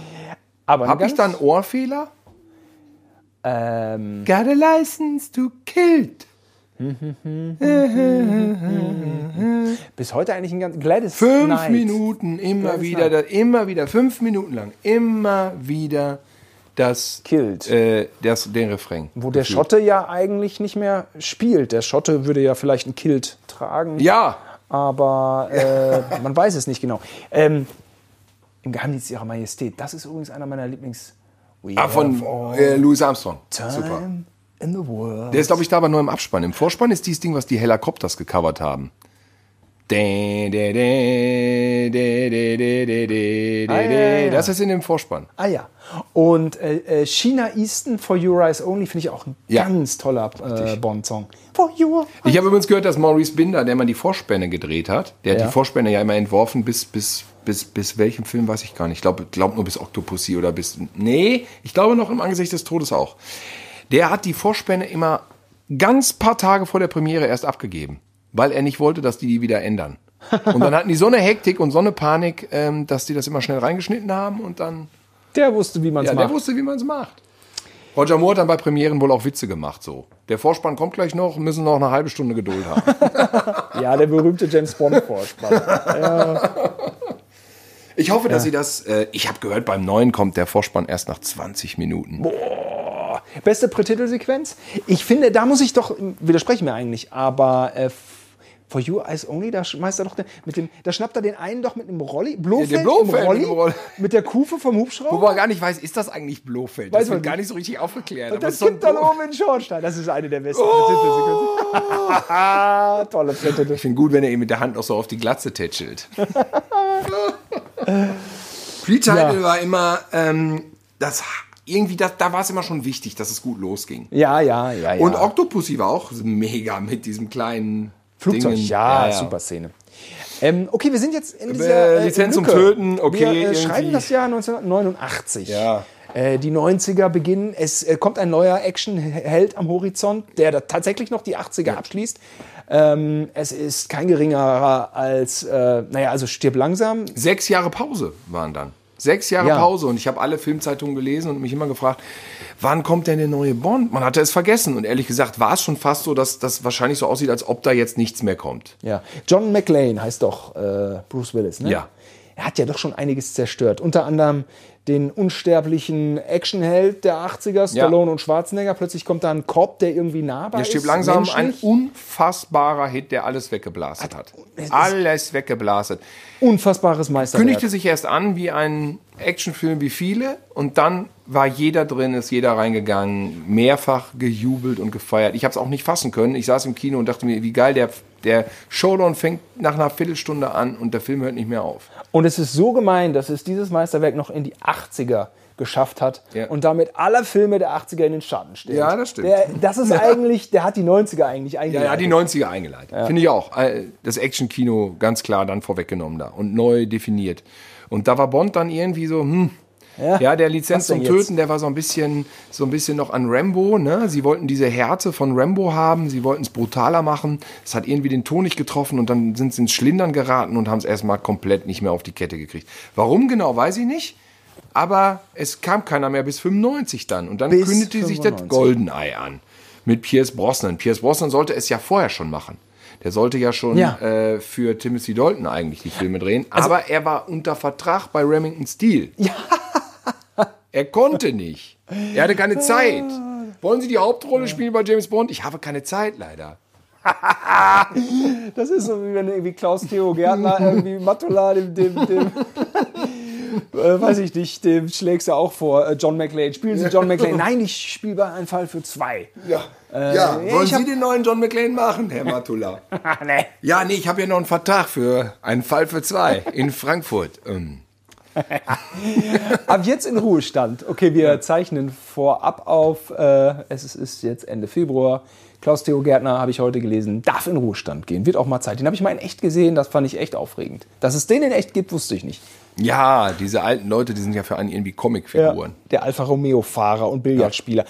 (laughs) aber Hab ich da einen Ohrfehler? Ähm, Got a license to Killed. (laughs) bis heute eigentlich ein ganz Gladys Fünf Knight. Minuten, immer Gladys wieder, da, immer wieder, fünf Minuten lang, immer wieder das, Killed. äh, das, den Refrain. Wo der Schotte ja eigentlich nicht mehr spielt. Der Schotte würde ja vielleicht ein Kilt tragen. Ja, aber äh, (laughs) man weiß es nicht genau. Ähm, Im Geheimdienst ihrer Majestät, das ist übrigens einer meiner Lieblings. We ah, von äh, Louis Armstrong. time Super. In the world. Der ist, glaube ich, da aber nur im Abspann. Im Vorspann ist dieses Ding, was die Helicopters gecovert haben. Das ist in dem Vorspann. Ah ja. Und äh, äh, China Easton for Your Eyes Only finde ich auch ein Ja. ganz toller äh, Bond-Song. For Your Ich habe übrigens gehört, dass Maurice Binder, der mal die Vorspänne gedreht hat, der hat Ja. die Vorspänne ja immer entworfen bis, bis bis, bis welchem Film weiß ich gar nicht. Ich glaube glaub nur bis Octopussy oder bis. Nee, ich glaube noch im Angesicht des Todes auch. Der hat die Vorspänne immer ganz paar Tage vor der Premiere erst abgegeben, weil er nicht wollte, dass die die wieder ändern. (laughs) Und dann hatten die so eine Hektik und so eine Panik, ähm, dass die das immer schnell reingeschnitten haben und dann. Der wusste, wie man es Ja, macht. der wusste, wie man es macht. Roger Moore hat dann bei Premieren wohl auch Witze gemacht, so. Der Vorspann kommt gleich noch, müssen noch eine halbe Stunde Geduld haben. (laughs) ja, der berühmte James Bond Vorspann. (laughs) Ich hoffe, dass sie das. Äh, ich habe gehört, beim neuen kommt der Vorspann erst nach 20 Minuten. Beste Prätitelsequenz? Ich finde, da muss ich doch, widerspreche mir eigentlich, aber äh, For You Eyes Only, da schmeißt er doch den, mit dem, da schnappt er den einen doch mit einem Rolli, Blofeld, Ja, Blofeld Rolli, mit dem Rolli. mit der Kufe vom Wo Hubschrauber. man gar nicht weiß, ist das eigentlich Blofeld? Weiß Das man wird gar nicht. nicht so richtig aufgeklärt. Und das gibt dann oben in Schornstein. Das ist eine der besten Oh. (laughs) Tolle Prätitel. Ich finde gut, wenn er ihn mit der Hand noch so auf die Glatze tätschelt. (laughs) Pre-Title Ja. war immer, ähm, das irgendwie, das, da war es immer schon wichtig, dass es gut losging. Ja, ja, ja, ja. Und Octopussy war auch mega mit diesem kleinen Flugzeug, Dingen. ja, super Szene. Ähm, okay, wir sind jetzt in dieser Äh, Lizenz zum Lücke. Töten, okay, Wir äh, irgendwie. schreiben das Jahr 1989. Ja. Äh, die 90er beginnen. Es äh, kommt ein neuer Actionheld am Horizont, der da tatsächlich noch die 80er abschließt. Ähm, es ist kein geringerer als, äh, naja, also stirb langsam. Sechs Jahre Pause waren dann. Sechs Jahre Ja. Pause und ich habe alle Filmzeitungen gelesen und mich immer gefragt, wann kommt denn der neue Bond? Man hatte es vergessen und ehrlich gesagt war es schon fast so, dass das wahrscheinlich so aussieht, als ob da jetzt nichts mehr kommt. Ja. John McClane heißt doch äh, Bruce Willis, ne? Ja. Er hat ja doch schon einiges zerstört. Unter anderem den unsterblichen Actionheld der 80er, Stallone und Schwarzenegger. Plötzlich kommt da ein Cop, der irgendwie nahbar Der ist. stirbt langsam ein unfassbarer Hit, der alles weggeblastet hat. Alles weggeblastet. unfassbares Meisterwerk. Kündigte sich erst an wie ein Actionfilm wie viele und dann war jeder drin, ist jeder reingegangen, mehrfach gejubelt und gefeiert. Ich habe es auch nicht fassen können. Ich saß im Kino und dachte mir, wie geil, der, der Showdown fängt nach einer Viertelstunde an und der Film hört nicht mehr auf. Und es ist so gemein, dass es dieses Meisterwerk noch in die 80er geschafft hat Ja. und damit alle Filme der 80er in den Schatten stellt. Ja, das stimmt. Der, das ist (laughs) eigentlich, der hat die 90er eigentlich Ja, eingeleitet. ja, die 90er eingeleitet. Finde ich auch. Äh, Das Action-Kino ganz klar dann vorweggenommen da und neu definiert. Und da war Bond dann irgendwie so, hm, Ja. ja, der Lizenz zum? Töten, der war so ein bisschen, so ein bisschen noch an Rambo, ne? Sie wollten diese Härte von Rambo haben, sie wollten es brutaler machen. Es hat irgendwie den Ton nicht getroffen und dann sind sie ins Schlindern geraten und haben es erstmal komplett nicht mehr auf die Kette gekriegt. Warum genau, weiß ich nicht. Aber es kam keiner mehr bis 95 dann. Und dann Bis kündete sich das 95. Goldeneye an. Mit Pierce Brosnan. Pierce Brosnan sollte es ja vorher schon machen. Der sollte ja schon Ja. Äh, für Timothy Dalton eigentlich die Filme drehen. aber er war unter Vertrag bei Remington Steel. Ja. Er konnte nicht. Er hatte keine Zeit. Wollen Sie die Hauptrolle spielen bei James Bond? Ich habe keine Zeit leider. Das ist so, wie wenn irgendwie Klaus Theo Gärtner irgendwie Matula, dem, dem, dem äh, weiß ich nicht, dem schlägst du auch vor, äh, John McClane. Spielen Sie John McClane? Nein, ich spiele bei einem Fall für zwei. Ja. ja. Äh, Wollen ich hab- Sie den neuen John McClane machen, Herr Matula? (laughs) nee. ja, nee, ich habe ja noch einen Vertrag für einen Fall für zwei in Frankfurt. Ähm. (laughs) Ab jetzt in Ruhestand. Okay, wir zeichnen vorab auf. Äh, es ist- jetzt Ende Februar. Klaus Theo Gärtner, habe ich heute gelesen, darf in Ruhestand gehen. Wird auch mal Zeit. Den habe ich mal in echt gesehen. Das fand ich echt aufregend. Dass es den in echt gibt, wusste ich nicht. Ja, diese alten Leute, die sind ja für einen irgendwie Comicfiguren. der Alfa Romeo-Fahrer und Billardspieler.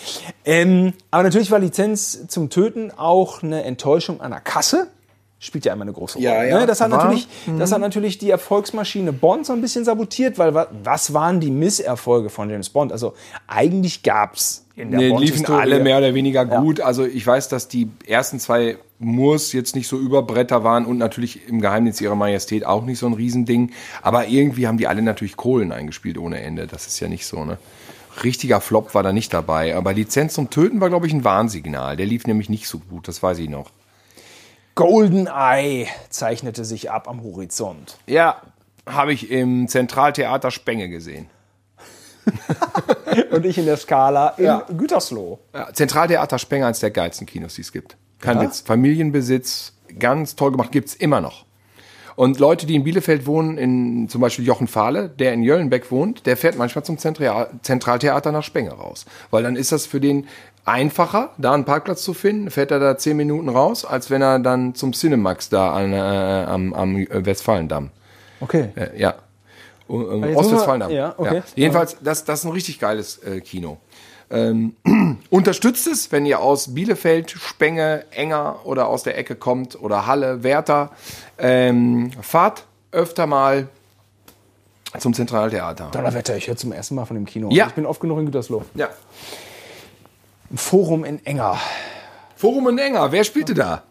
Ähm, aber natürlich war Lizenz zum Töten auch eine Enttäuschung an der Kasse. Spielt ja immer eine große Rolle. Ja, ja, ne? das, hat war. natürlich, das hat natürlich die Erfolgsmaschine Bond so ein bisschen sabotiert, weil wa- was waren die Misserfolge von James Bond? Also eigentlich gab es in der Nee, liefen Bond-Historie- alle mehr oder weniger gut. Also ich weiß, dass die ersten zwei Moors jetzt nicht so Überbretter waren und natürlich im Geheimnis ihrer Majestät auch nicht so ein Riesending. Aber irgendwie haben die alle natürlich Kohlen eingespielt ohne Ende. Das ist ja nicht so, ne? Richtiger Flop war da nicht dabei. Aber Lizenz zum Töten war, glaube ich, ein Warnsignal. Der lief nämlich nicht so gut, das weiß ich noch. Goldeneye zeichnete sich ab am Horizont. Ja, habe ich im Zentraltheater Spenge gesehen. (laughs) Und ich in der Skala in Ja. Gütersloh. Ja, Zentraltheater Spenge, eines der geilsten Kinos, die es gibt. Kein Witz. Familienbesitz, ganz toll gemacht, gibt's immer noch. Und Leute, die in Bielefeld wohnen, in zum Beispiel Jochen Fahle, der in Jöllenbeck wohnt, der fährt manchmal zum Zentral Zentraltheater nach Spenge raus. Weil dann ist das für den einfacher, da einen Parkplatz zu finden, fährt er da zehn Minuten raus, als wenn er dann zum Cinemax da an, äh, am, am Westfalendamm. Okay. Äh, ja. Ähm, jetzt Ostwestfalen. muss man- ja, okay. Jedenfalls, das, das ist ein richtig geiles äh, Kino. Ähm, (clears throat) unterstützt es, wenn ihr aus Bielefeld, Spenge, Enger oder aus der Ecke kommt oder Halle, Werther. Ähm, fahrt öfter mal zum Zentraltheater. Donnerwetter, ich höre zum ersten Mal von dem Kino. Ja. Ich bin oft genug in Gütersloh. Ja. Forum in Enger. Forum in Enger, wer spielte da?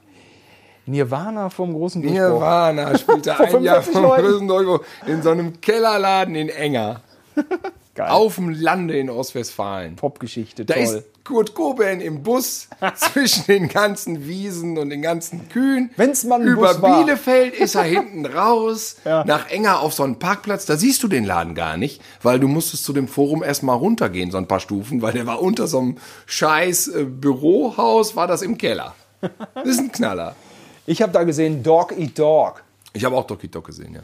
Nirvana vom großen Durchbruch. Nirvana spielte (laughs) ein Jahr 45 vom größten Durchbruch in so einem Kellerladen in Enger. (laughs) Geil. Auf dem Lande in Ostwestfalen. Popgeschichte, Da toll. ist Kurt Cobain im Bus (laughs) zwischen den ganzen Wiesen und den ganzen Kühen. Wenn's mal ein Über Bus war. Bielefeld ist er (laughs) hinten raus, Ja. nach Enger auf so einen Parkplatz. Da siehst du den Laden gar nicht, weil du musstest zu dem Forum erstmal runtergehen, so ein paar Stufen, weil der war unter so einem scheiß äh, Bürohaus, war das im Keller. Das (laughs) ist ein Knaller. Ich habe da gesehen Dog Eat Dog. Ich habe auch Doki Dog gesehen, ja.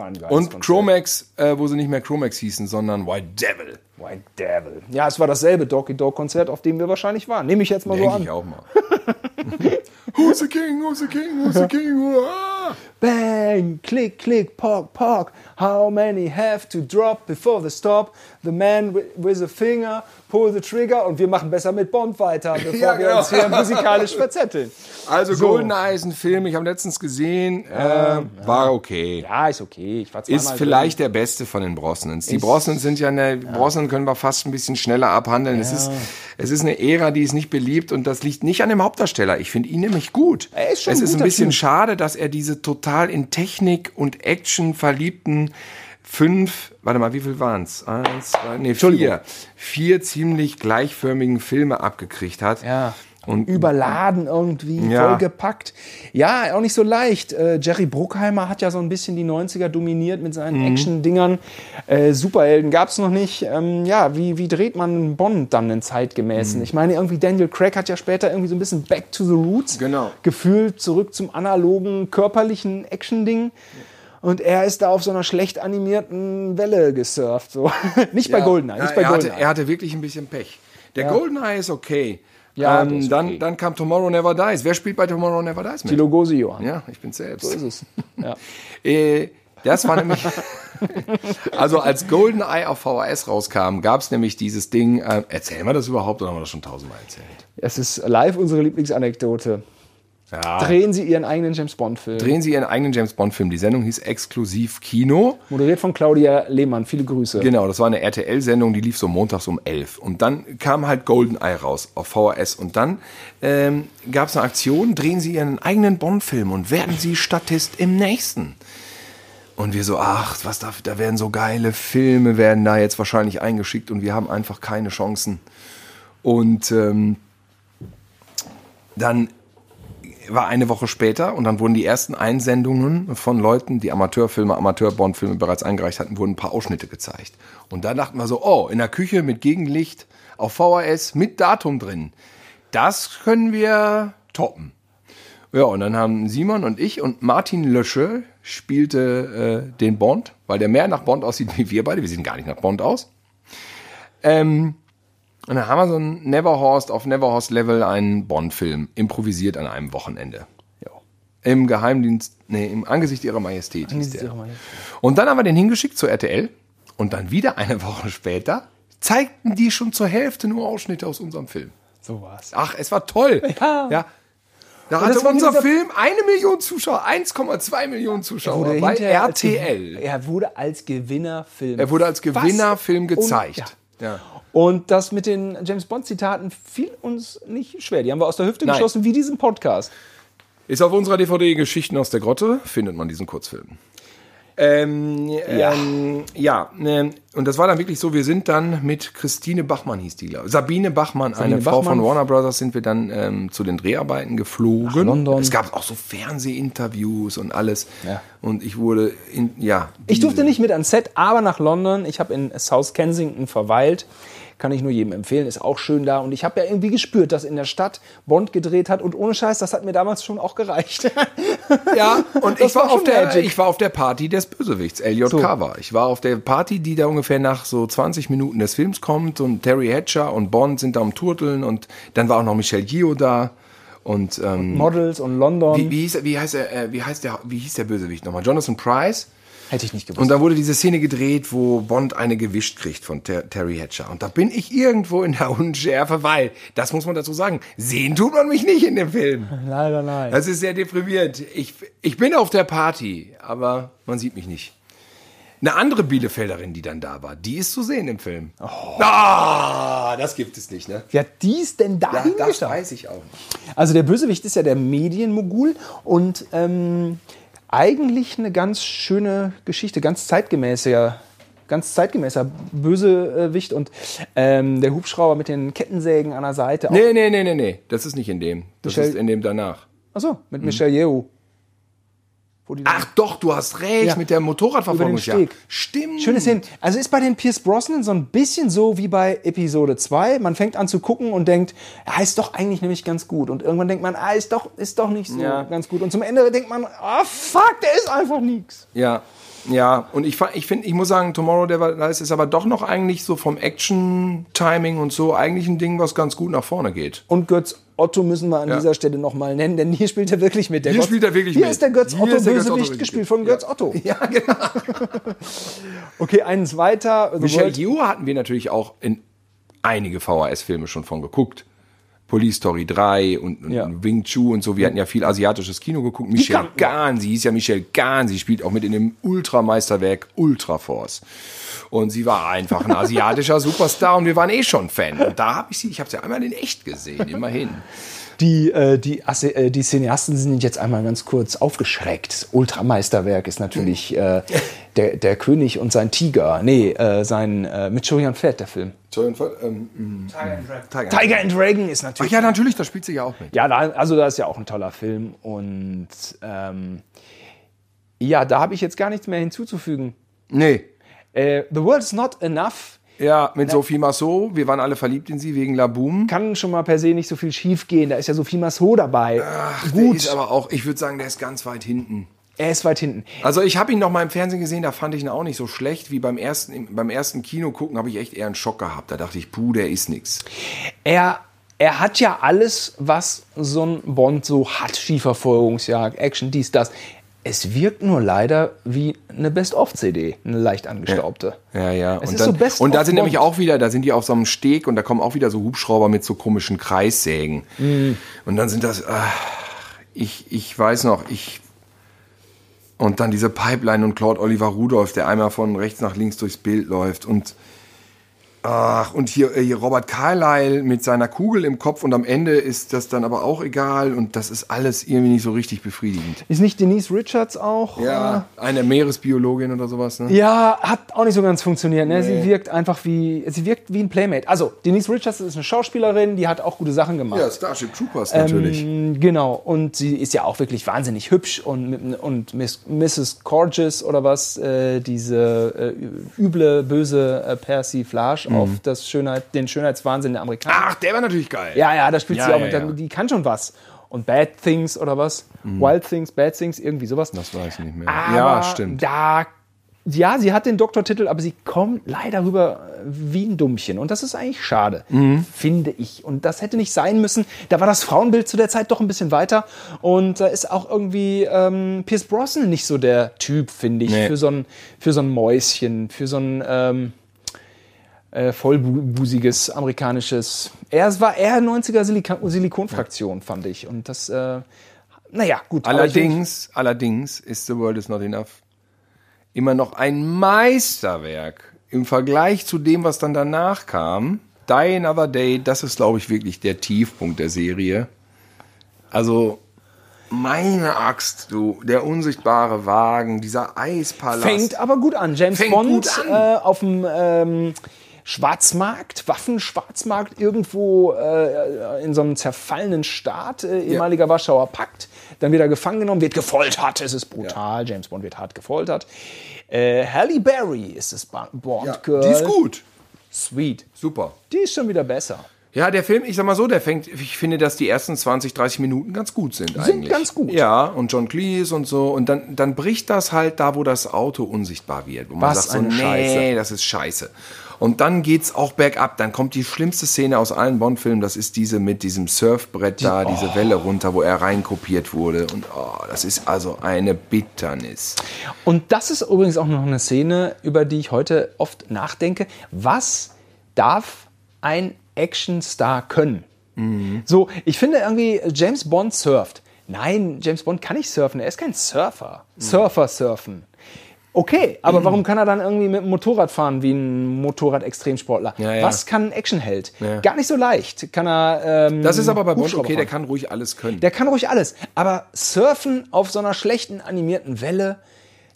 Geiles Und. Chromax, äh, wo sie nicht mehr Chromax hießen, sondern White Devil. White Devil. Ja, es war dasselbe Eat Dog Konzert, auf dem wir wahrscheinlich waren. Nehme ich jetzt mal so Denke an. ich auch mal. (laughs) who's the king, who's the king, who's the king? Ah! Bang, click, click, pock, pock. How many have to drop before the stop? The man wi- with a finger, pull the trigger. Und wir machen besser mit Bond weiter, (laughs) bevor Ja, wir genau. uns hier musikalisch verzetteln. Also So. GoldenEye ist ein Film, ich habe letztens gesehen, äh, war okay. Ja, ist okay. Ich war Ist vielleicht der beste von den Brosnans. Die Ich- Brosnans sind ja eine, Brosnan können wir fast ein bisschen schneller abhandeln. Es, ist, es ist eine Ära, die ist nicht beliebt und das liegt nicht an dem Hauptdarsteller. Ich finde ihn nämlich gut. Er ist schon es ist ein bisschen Typ. schade, dass er diese total in Technik und Action verliebten fünf, warte mal, wie viel waren's? Eins, zwei, nee, vier. Vier ziemlich gleichförmigen Filme abgekriegt hat. Ja. Und überladen irgendwie, Ja. vollgepackt. Ja, auch nicht so leicht. Äh, Jerry Bruckheimer hat ja so ein bisschen die 90er dominiert mit seinen Mhm. Action-Dingern. Äh, Superhelden gab es noch nicht. Ähm, ja, wie, wie dreht man Bond dann einen zeitgemäßen? Mhm. Ich meine, irgendwie Daniel Craig hat ja später irgendwie so ein bisschen Back to the Roots Genau. gefühlt, zurück zum analogen, körperlichen Action-Ding. Und er ist da auf so einer schlecht animierten Welle gesurft. So. (laughs) nicht bei Ja. Goldeneye, Ja, nicht bei er, hatte, Goldeneye. er hatte wirklich ein bisschen Pech. Der Goldeneye ist okay. Ja, ähm, dann, okay. dann kam Tomorrow Never Dies. Wer spielt bei Tomorrow Never Dies mit? Die Lugosi Johann. Ja, ich bin selbst. So ist es. (laughs) Ja. Äh, das war nämlich. (laughs) also als GoldenEye auf VHS rauskam, gab es nämlich dieses Ding. Äh, erzählen wir das überhaupt oder haben wir das schon tausendmal erzählt? Es ist live unsere Lieblingsanekdote. Ja. Drehen Sie Ihren eigenen James Bond-Film. Drehen Sie Ihren eigenen James Bond-Film. Die Sendung hieß Exklusiv Kino. Moderiert von Claudia Lehmann. Viele Grüße. Genau, das war eine RTL-Sendung, die lief so montags um 11. Und dann kam halt GoldenEye raus auf VHS. Und dann ähm, gab es eine Aktion, drehen Sie Ihren eigenen Bond-Film und werden Sie Statist im nächsten. Und wir so, ach, was da, da werden so geile Filme, werden da jetzt wahrscheinlich eingeschickt und wir haben einfach keine Chancen. Und ähm, dann war eine Woche später und dann wurden die ersten Einsendungen von Leuten, die Amateurfilme, Amateur-Bond-Filme bereits eingereicht hatten, wurden ein paar Ausschnitte gezeigt. Und da dachten wir so, oh, in der Küche mit Gegenlicht auf VHS mit Datum drin. Das können wir toppen. Ja, und dann haben Simon und ich und Martin Lösche spielte äh, den Bond, weil der mehr nach Bond aussieht wie wir beide. Wir sehen gar nicht nach Bond aus. Ähm, und dann haben wir so ein Neverhorst auf Neverhorst-Level einen Bond-Film improvisiert an einem Wochenende. Ja. Im Geheimdienst, nee, im Angesicht ihrer Majestät hieß Angesicht der. ihrer Majestät. Und dann haben wir den hingeschickt zur RTL und dann wieder eine (laughs) Woche später zeigten die schon zur Hälfte nur Ausschnitte aus unserem Film. So war's. Ach, es war toll. (laughs) Ja. ja. Da Und hatte das war unser Film eine Million Zuschauer, 1,2 Millionen Zuschauer bei RTL. Er wurde als Gewinnerfilm. Er wurde als? Gewinnerfilm Und- gezeigt. ja. Ja. Und das mit den James Bond-Zitaten fiel uns nicht schwer. Die haben wir aus der Hüfte Nein. geschossen, wie diesen Podcast. Ist auf unserer DVD Geschichten aus der Grotte, findet man diesen Kurzfilm. Ähm, ja, ähm, ja ähm, und das war dann wirklich so, wir sind dann mit Christine Bachmann hieß die, glaube ich. Sabine Bachmann, eine Frau Bachmann. von Warner Brothers, sind wir dann ähm, zu den Dreharbeiten geflogen. Nach London. Es gab auch so Fernsehinterviews und alles. Ja. Und ich wurde, in, ja. Ich durfte nicht mit ans Set, aber nach London. Ich habe in South Kensington verweilt. Kann ich nur jedem empfehlen, ist auch schön da. Und ich habe ja irgendwie gespürt, dass in der Stadt Bond gedreht hat. Und ohne Scheiß, das hat mir damals schon auch gereicht. (laughs) Ja, und ich war, war auf der, Magic. ich war auf der Party des Bösewichts, Elliot So. Carver. Ich war auf der Party, die da ungefähr nach so 20 Minuten des Films kommt und Terry Hatcher und Bond sind da am Turteln und dann war auch noch Michelle Gio da und ähm, Models und London. wie, wie, hieß, wie heißt er, äh, wie heißt der, wie hieß der Bösewicht nochmal? Jonathan Price. Hätte ich nicht gewusst. Und da wurde diese Szene gedreht, wo Bond eine gewischt kriegt von Ter Terry Hatcher. Und da bin ich irgendwo in der (laughs) Unschärfe, weil, das muss man dazu sagen, sehen tut man mich nicht in dem Film. (laughs) Leider nein. Das ist sehr deprimierend. Ich, ich bin auf der Party, aber man sieht mich nicht. Eine andere Bielefelderin, die dann da war, die ist zu sehen im Film. Ah, das gibt es nicht, ne? Wer hat dies denn da Ja, das weiß ich auch nicht. Also der Bösewicht ist ja der Medienmogul und ähm, eigentlich eine ganz schöne Geschichte, ganz zeitgemäßer, ganz zeitgemäßer Bösewicht und ähm, der Hubschrauber mit den Kettensägen an der Seite. auch- Nee, nee, nee, nee, nee. Das ist nicht in dem. Das Michel- ist in dem danach. Achso, mit Michelle Yeoh. Ach doch, du hast recht, Ja. mit der Motorradverfolgung. Über den Steg. Stimmt. Schöne Szene. Also ist bei den Pierce Brosnan so ein bisschen so wie bei Episode 2. Man fängt an zu gucken und denkt, ja, ist doch eigentlich nämlich ganz gut. Und irgendwann denkt man, ah, ist doch, ist doch nicht so Ja. ganz gut. Und zum Ende denkt man, ah, fuck, der ist einfach nix. Ja, ja. Und ich, ich finde, ich muss sagen, Tomorrow Never Dies ist aber doch noch eigentlich so vom Action-Timing und so eigentlich ein Ding, was ganz gut nach vorne geht. Und Götz Otto müssen wir an Ja. dieser Stelle nochmal nennen, denn hier spielt er wirklich mit. Der Hier Gott- spielt er wirklich hier mit. ist der Götz Hier Otto Bösewicht gespielt von Götz Otto. (laughs) Ja, genau. (laughs) Okay, eins weiter. Michelle Yeoh hatten wir natürlich auch in einige VHS-Filme schon von geguckt. Police Story 3 und, und Ja. Wing Chun und so. Wir hatten ja viel asiatisches Kino geguckt. Michelle Gahn, sie hieß ja Michelle Gahn, sie spielt auch mit in dem Ultrameisterwerk Ultra Force. Und sie war einfach ein asiatischer (laughs) Superstar und wir waren eh schon Fan. Und da habe ich sie, ich habe sie einmal in echt gesehen, immerhin. Die, äh, die, äh, die Cineasten sind jetzt einmal ganz kurz aufgeschreckt. Das Ultrameisterwerk ist natürlich äh, der, der König und sein Tiger. Nee, äh, sein äh, mit Julian Fett, der Film. Ähm, Tiger. Tiger and Dragon ist Ach natürlich. ja, natürlich, da spielt sie ja auch mit. Ja, da, also da ist ja auch ein toller Film. Und ähm, ja, da habe ich jetzt gar nichts mehr hinzuzufügen. Nee. Äh, The World is Not Enough Ja, mit Sophie Massot. Wir waren alle verliebt in sie wegen La Boom. kann schon mal per se nicht so viel schief gehen. Da ist ja Sophie Massot dabei. Der Gut, ist aber auch, ich würde sagen, der ist ganz weit hinten. er ist weit hinten. Also ich habe ihn noch mal im Fernsehen gesehen, da fand ich ihn auch nicht so schlecht wie beim ersten, im- beim ersten Kino gucken, habe ich echt eher einen Schock gehabt. Da dachte ich, puh, der ist nix. Er, er hat ja alles, was so ein Bond so hat. Skiverfolgungsjagd, Action, dies, das. Es wirkt nur leider wie eine Best-of-CD, eine leicht angestaubte. Ja, ja. Es und ist dann, so Best und da sind nämlich auch wieder, da sind die auf so einem Steg und da kommen auch wieder so Hubschrauber mit so komischen Kreissägen. Mhm. Und dann sind das, ach, ich, ich weiß noch, ich und dann diese Pipeline und Claude Oliver Rudolph, der einmal von rechts nach links durchs Bild läuft und Ach, und hier, äh, hier Robert Carlyle mit seiner Kugel im Kopf und am Ende ist das dann aber auch egal und das ist alles irgendwie nicht so richtig befriedigend. Ist nicht Denise Richards auch? Ja, eine Meeresbiologin oder sowas, ne? Äh, ja, hat auch nicht so ganz funktioniert. Ne? Sie wirkt einfach wie, sie wirkt wie ein Playmate. Also, Denise Richards ist eine Schauspielerin, die hat auch gute Sachen gemacht. Ja, Starship Troopers natürlich. Ähm, Genau, und sie ist ja auch wirklich wahnsinnig hübsch und, und Miss, Mrs. Gorgeous oder was, äh, diese äh, üble, böse äh, Persiflage auf das Schönheit, den Schönheitswahnsinn der Amerikaner. Ach, der war natürlich geil. Ja, ja, da spielt Ja, sie auch ja, mit, ja. Mhm. die kann schon was. Und Bad Things oder was? Wild Things, Bad Things, irgendwie sowas. Das weiß ich nicht mehr. Aber ja, stimmt. Da, ja, sie hat den Doktortitel, aber sie kommt leider rüber wie ein Dummchen. Und das ist eigentlich schade, Mhm. finde ich. Und das hätte nicht sein müssen. Da war das Frauenbild zu der Zeit doch ein bisschen weiter. Und da ist auch irgendwie ähm, Pierce Brosnan nicht so der Typ, finde ich, Nee. für, so ein, für so ein Mäuschen, für so ein ähm, äh, vollbusiges amerikanisches. Er es war eher 90er Silika Silikonfraktion, fand ich. Und das, äh, naja, gut. Allerdings, allerdings ist The World is Not Enough immer noch ein Meisterwerk im Vergleich zu dem, was dann danach kam. Die Another Day, das ist, glaube ich, wirklich der Tiefpunkt der Serie. Also, meine Axt, du, der unsichtbare Wagen, dieser Eispalast. Fängt aber gut an. James Fängt Bond an. Äh, auf dem ähm, Schwarzmarkt, Waffenschwarzmarkt, irgendwo äh, in so einem zerfallenen Staat, äh, ehemaliger Warschauer Pakt. Dann wird er gefangen genommen, wird gefoltert. Es ist brutal. James Bond wird hart gefoltert. Äh, Halle Berry ist das Ba- ja, Bond-Girl. die ist gut. Sweet. Super. Die ist schon wieder besser. Ja, der Film, ich sag mal so, der fängt, ich finde, dass die ersten 20, 30 Minuten ganz gut sind eigentlich. ganz gut. Ja, und John Cleese und so. Und dann, dann bricht das halt da, wo das Auto unsichtbar wird. Wo man Was sagt so, nee, Scheiße. das ist scheiße. Und dann geht's auch bergab. Dann kommt die schlimmste Szene aus allen Bond-Filmen. Das ist diese mit diesem Surfbrett da, diese Welle runter, wo er reinkopiert wurde. Und oh, das ist also eine Bitternis. Und das ist übrigens auch noch eine Szene, über die ich heute oft nachdenke. Was darf ein Actionstar können? So, ich finde irgendwie, James Bond surft. Nein, James Bond kann nicht surfen. Er ist kein Surfer. Surfer surfen. Okay, aber warum kann er dann irgendwie mit dem Motorrad fahren wie ein Motorrad-Extremsportler? Ja, ja. Was kann ein Actionheld? Gar nicht so leicht. Kann er. Ähm, Das ist aber bei Hubschrauber okay, der fahren. kann ruhig alles können. Der kann ruhig alles. Aber Surfen auf so einer schlechten animierten Welle.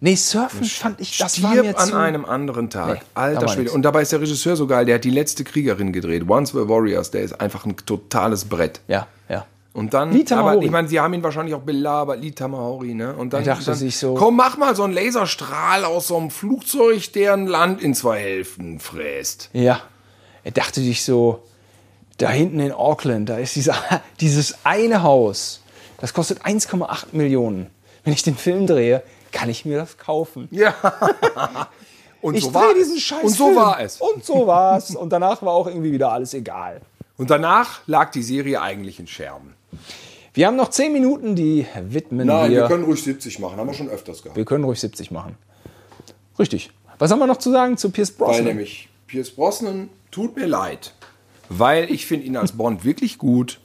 Nee, Surfen fand ich, das war Stirb mir an zu... einem anderen Tag. Nee, Alter war Schwede. Und dabei ist der Regisseur so geil, der hat die letzte Kriegerin gedreht. Once Were Warriors, der ist einfach ein totales Brett. Ja, ja. Und dann, Lee aber ich meine, sie haben ihn wahrscheinlich auch belabert, Lee Tamahori, ne? Und dann, Er dachte dann sich so- komm, mach mal so einen Laserstrahl aus so einem Flugzeug, der ein Land in zwei Hälften fräst. Ja. Er dachte sich so, da hinten in Auckland, da ist dieser, (laughs) dieses eine Haus. Das kostet 1,8 Millionen. Wenn ich den Film drehe, kann ich mir das kaufen. Ja. (laughs) Und Ich so war drehe diesen es. Scheiß Und so Film. war es. Und so war's. Und danach war auch irgendwie wieder alles egal. Und danach lag die Serie eigentlich in Scherben. Wir haben noch 10 Minuten, die widmen wir. ruhig 70 machen, haben wir schon öfters gehabt. wir können ruhig 70 machen. Richtig. Was haben wir noch zu sagen zu Pierce Weil Brosnan? nämlich Pierce Brosnan tut mir leid. Weil ich finde ihn als Bond wirklich gut,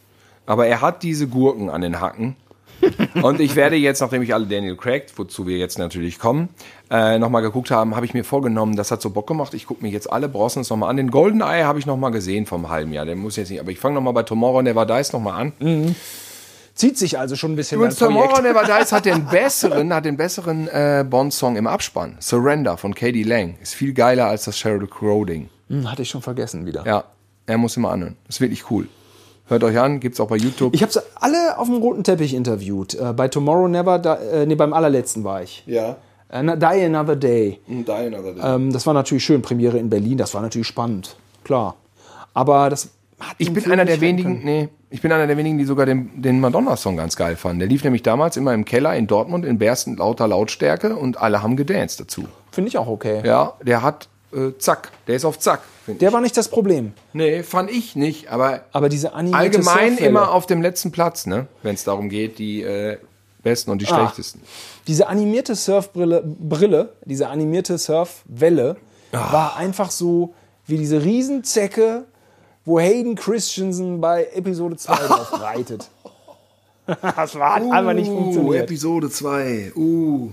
aber er hat diese Gurken an den Hacken. (laughs) Und ich werde jetzt, nachdem ich alle Daniel Craig, wozu wir jetzt natürlich kommen, äh, nochmal geguckt haben, habe ich mir vorgenommen, das hat so Bock gemacht. Ich gucke mir jetzt alle Brosnans nochmal an. Den Golden Eye habe ich nochmal gesehen vom halben Jahr. Den muss jetzt nicht, aber ich fange nochmal bei Tomorrow Never Dies nochmal an. Zieht sich also schon ein bisschen Projekt. Tomorrow (laughs) Never Dies hat den besseren, hat den besseren äh, Bond-Song im Abspann. Surrender von Katie Lang. Ist viel geiler als das Sheryl Crow Ding. Hm, hatte ich schon vergessen wieder. Ja, er muss immer anhören. Ist wirklich cool. Hört euch an, gibt's auch bei YouTube. Ich habe sie alle auf dem roten Teppich interviewt. Äh, bei Tomorrow Never, da, äh, nee, beim allerletzten war ich. ja. Äh, Die Another Day. Die Another Day. Ähm, das war natürlich schön. Premiere in Berlin, das war natürlich spannend. Klar. Aber das hat ich bin Film einer der wenigen, können. nee, ich bin einer der wenigen, die sogar den, den Madonna-Song ganz geil fanden. Der lief nämlich damals immer im Keller in Dortmund in Bersten lauter Lautstärke und alle haben gedanced dazu. Finde ich auch okay. Ja, der hat äh, Zack, der ist auf Zack. Der ich. war nicht das Problem. Nee, fand ich nicht, aber Aber diese animierte allgemein Surfwelle, immer auf dem letzten Platz, ne? Wenn es darum geht, die äh, besten und die Ah. schlechtesten. Diese animierte Surfbrille, Brille, diese animierte Surfwelle, Ah. war einfach so wie diese Riesenzecke, wo Hayden Christensen bei Episode 2 (laughs) drauf reitet. (laughs) Das war, hat einfach nicht Uh, funktioniert. Episode 2. Uh.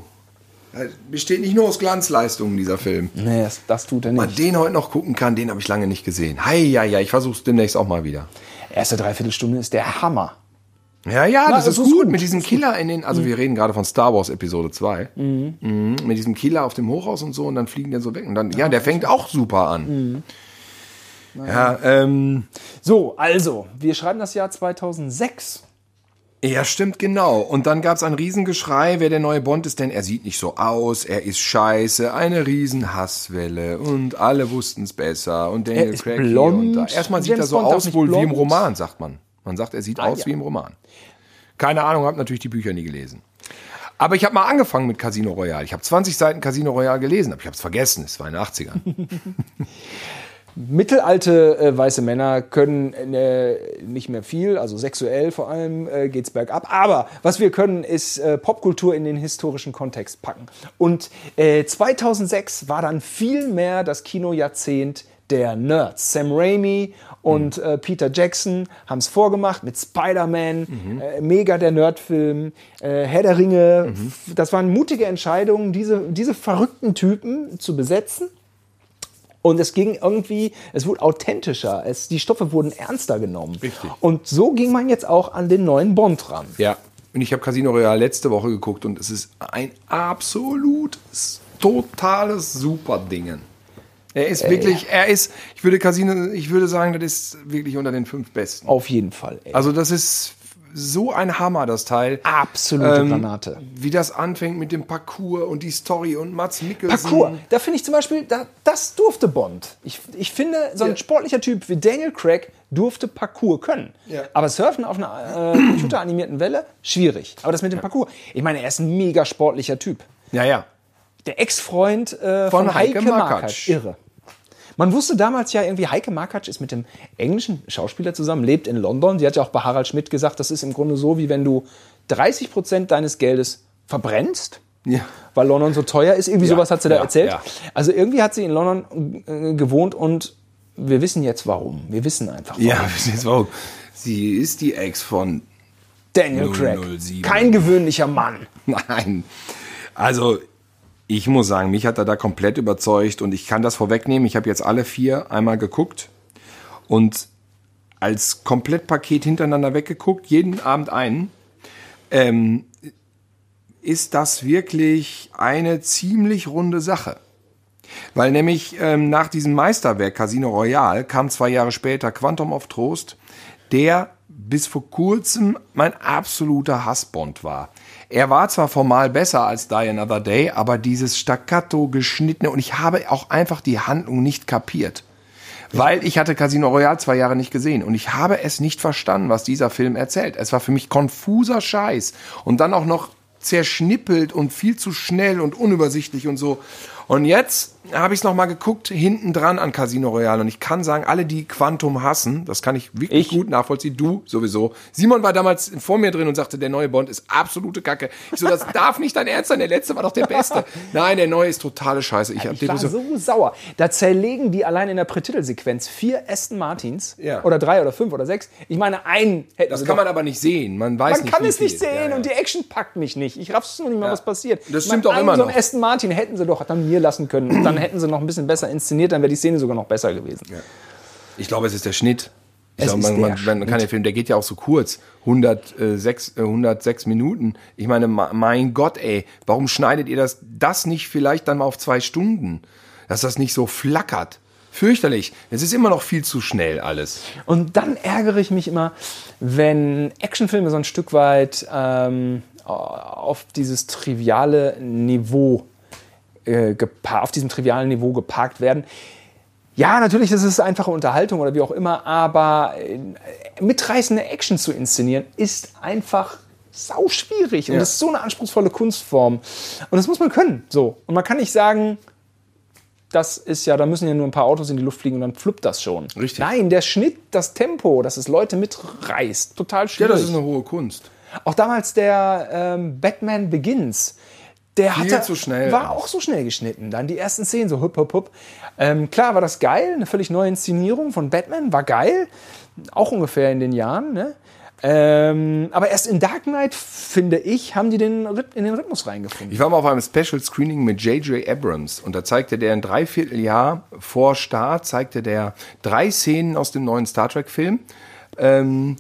Besteht nicht nur aus Glanzleistungen, dieser Film. Nee, das, das tut er man nicht. den heute noch gucken kann, den habe ich lange nicht gesehen. Hei, ja, ja, ich versuche es demnächst auch mal wieder. Erste Dreiviertelstunde ist der Hammer. Ja, ja, das ist ist gut. Mit diesem Killer in den, also wir reden gerade von Star Wars Episode 2. Mhm. Mit diesem Killer auf dem Hochhaus und so und dann fliegen die so weg. Und dann, ja, der fängt auch super an. Ja, ähm, So, also, wir schreiben das Jahr 2006. ja, stimmt, genau. Und dann gab es ein Riesengeschrei, wer der neue Bond ist, denn er sieht nicht so aus, er ist scheiße, eine Riesenhasswelle und alle wussten es besser und Daniel Er ist Craig blond. hier und da. Erstmal sieht er so Bond aus wohl wie im. Roman, sagt man. Man sagt, er sieht aus ja. wie im Roman. Keine Ahnung, habe natürlich die Bücher nie gelesen. Aber ich habe mal angefangen mit Casino Royale. Ich habe 20 Seiten Casino Royale gelesen, aber ich habe es vergessen. Es war in den 80ern. (laughs) Mittelalte äh, weiße Männer können äh, nicht mehr viel, also sexuell vor allem äh, geht's bergab. Aber was wir können, ist äh, Popkultur in den historischen Kontext packen. Und äh, 2006 war dann viel mehr das Kinojahrzehnt der Nerds. Sam Raimi und äh, Peter Jackson haben es vorgemacht mit Spider-Man, äh, mega der Nerdfilm, äh, Herr der Ringe. F- Das waren mutige Entscheidungen, diese, diese verrückten Typen zu besetzen. Und es ging irgendwie, es wurde authentischer, es, die Stoffe wurden ernster genommen. Richtig. Und so ging man jetzt auch an den neuen Bond ran. Ja. Und ich habe Casino Royale letzte Woche geguckt und es ist ein absolutes, totales Superdingen. Er ist wirklich, er ist, ich würde Casino, ich würde sagen, das ist wirklich unter den fünf besten. Auf jeden Fall. Ey. Also das ist so ein Hammer, das Teil. Absolute Ähm, Granate. Wie das anfängt mit dem Parcours und die Story und Mats Mikkelsen. Parcours, da finde ich zum Beispiel, da, das durfte Bond. Ich, ich finde, so ein Ja. sportlicher Typ wie Daniel Craig durfte Parcours können. Ja. Aber Surfen auf einer äh, (clears throat) computeranimierten Welle, schwierig. Aber das mit dem Parcours, ich meine, er ist ein mega sportlicher Typ. Ja, ja. Der Ex-Freund äh, von, Von Heike, Heike. Makatsch. Irre. Man wusste damals ja irgendwie, Heike Markatsch ist mit dem englischen Schauspieler zusammen, lebt in London. Sie hat ja auch bei Harald Schmidt gesagt, das ist im Grunde so, wie wenn du 30 Prozent deines Geldes verbrennst, Ja. weil London so teuer ist. Irgendwie Ja, sowas hat sie da ja, erzählt. Also irgendwie hat sie in London äh, gewohnt und wir wissen jetzt warum. Wir wissen einfach warum. Ja, wissen jetzt warum. Sie ist die Ex von. Daniel Craig. 007. Kein gewöhnlicher Mann. (laughs) Nein. Also, ich muss sagen, mich hat er da komplett überzeugt und ich kann das vorwegnehmen. Ich habe jetzt alle vier einmal geguckt und als Komplettpaket hintereinander weggeguckt, jeden Abend einen. Ähm, ist das wirklich eine ziemlich runde Sache. Weil nämlich ähm, nach diesem Meisterwerk Casino Royale kam zwei Jahre später Quantum of Trost, der bis vor kurzem mein absoluter Hassbond war. Er war zwar formal besser als Die Another Day, aber dieses staccato geschnittene und ich habe auch einfach die Handlung nicht kapiert. Weil ich hatte Casino Royale zwei Jahre nicht gesehen und ich habe es nicht verstanden, was dieser Film erzählt. Es war für mich konfuser Scheiß und dann auch noch zerschnippelt und viel zu schnell und unübersichtlich und so. Und jetzt habe ich es nochmal geguckt, hinten dran an Casino Royale. Und ich kann sagen, alle, die Quantum hassen, das kann ich wirklich Ich? gut nachvollziehen. Du sowieso. Simon war damals vor mir drin und sagte, der neue Bond ist absolute Kacke. Ich so, das (laughs) darf nicht dein Ernst sein. Der letzte war doch der beste. Nein, der neue ist totale Scheiße. Ich, hab Ich war so, so sauer. Da zerlegen die allein in der Prätitelsequenz vier Aston Martins Ja. oder drei oder fünf oder sechs. Ich meine, einen hätten das kann man aber nicht sehen. Man weiß Man nicht, kann wie es nicht sehen Ja, ja. und die Action packt mich nicht. Ich raff's noch nicht mal, Ja. was passiert. Das Ich stimmt meine, auch immer so noch. einen Aston Martin hätten sie doch dann mir lassen können. Und dann hätten sie noch ein bisschen besser inszeniert, dann wäre die Szene sogar noch besser gewesen. Ich glaube, es ist der Schnitt. Ich Es glaube, man, der man, man kann den Film, der geht ja auch so kurz. 106, äh, 106 Minuten. Ich meine, mein Gott, ey, warum schneidet ihr das, das nicht vielleicht dann mal auf zwei Stunden? Dass das nicht so flackert. Fürchterlich. Es ist immer noch viel zu schnell alles. Und dann ärgere ich mich immer, wenn Actionfilme so ein Stück weit ähm, auf dieses triviale Niveau äh, auf diesem trivialen Niveau geparkt werden. Ja, natürlich ist es einfache Unterhaltung oder wie auch immer, aber äh, mitreißende Action zu inszenieren ist einfach sau schwierig und Ja. das ist so eine anspruchsvolle Kunstform und das muss man können, so. Und man kann nicht sagen, das ist ja, da müssen ja nur ein paar Autos in die Luft fliegen und dann fluppt das schon. Richtig. Nein, der Schnitt, das Tempo, dass es Leute mitreißt, total Ja, schwierig. das ist eine hohe Kunst. Auch damals der ähm, Batman Begins. Der Viel hatte, zu schnell. war auch so schnell geschnitten. Dann die ersten Szenen, so hup, hup, hup. Ähm, klar war das geil, eine völlig neue Inszenierung von Batman, war geil. Auch ungefähr in den Jahren. Ne? Ähm, aber erst in Dark Knight, finde ich, haben die den in den Rhythmus reingefunden. Ich war mal auf einem Special Screening mit J.J. Abrams und da zeigte der ein Dreivierteljahr vor Start, zeigte der drei Szenen aus dem neuen Star Trek Film. Ähm,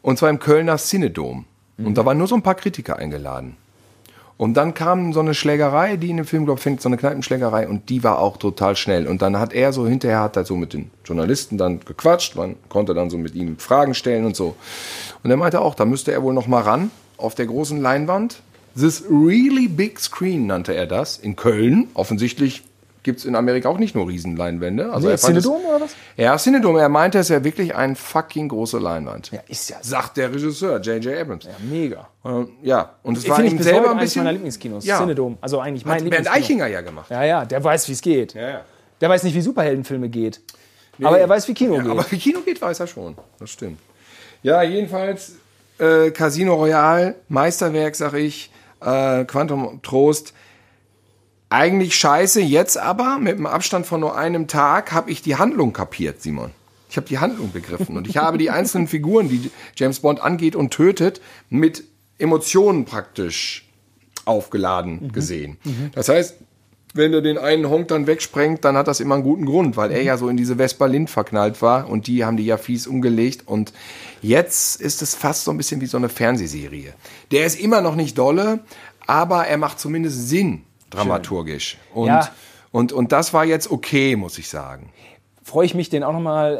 und zwar im Kölner Cinedom. Und da waren nur so ein paar Kritiker eingeladen. Und dann kam so eine Schlägerei, die in dem Film, glaube ich, findet, so eine Kneipenschlägerei und die war auch total schnell. Und dann hat er so hinterher, hat er so mit den Journalisten dann gequatscht, man konnte dann so mit ihm Fragen stellen und so. Und er meinte auch, da müsste er wohl noch mal ran auf der großen Leinwand. This really big screen nannte er das in Köln. Offensichtlich gibt es in Amerika auch nicht nur Riesenleinwände. Also Nee, er Cinedom oder was? Ja, Cinedom. Er meinte, es ist ja wirklich ein fucking große Leinwand. Ja, ist ja, Sagt der Regisseur, J.J. Abrams. ja mega. Und, ja, und es war Finde ich ihm selber ein bisschen... meiner Lieblingskinos. Ja. Cinedom. Also eigentlich mein Hat Bernd Lieblingskino. Eichinger ja gemacht. Ja, ja, der weiß, wie es geht. Ja, ja. Der weiß nicht, wie Superheldenfilme geht. Aber er weiß, wie Kino Ja, geht. aber wie Kino geht, weiß er schon. Das stimmt. Ja, jedenfalls äh, Casino Royale, Meisterwerk, sag ich, äh, Quantum Trost. Eigentlich scheiße, jetzt aber mit einem Abstand von nur einem Tag habe ich die Handlung kapiert, Simon. Ich habe die Handlung begriffen und ich habe die einzelnen Figuren, die James Bond angeht und tötet, mit Emotionen praktisch aufgeladen gesehen. Das heißt, wenn er den einen Honk dann wegsprengt, dann hat das immer einen guten Grund, weil er ja so in diese Vespa Lind verknallt war und die haben die ja fies umgelegt und jetzt ist es fast so ein bisschen wie so eine Fernsehserie. Der ist immer noch nicht dolle, aber er macht zumindest Sinn dramaturgisch und Ja. und und das war jetzt okay, muss ich sagen. Freue ich mich, den auch nochmal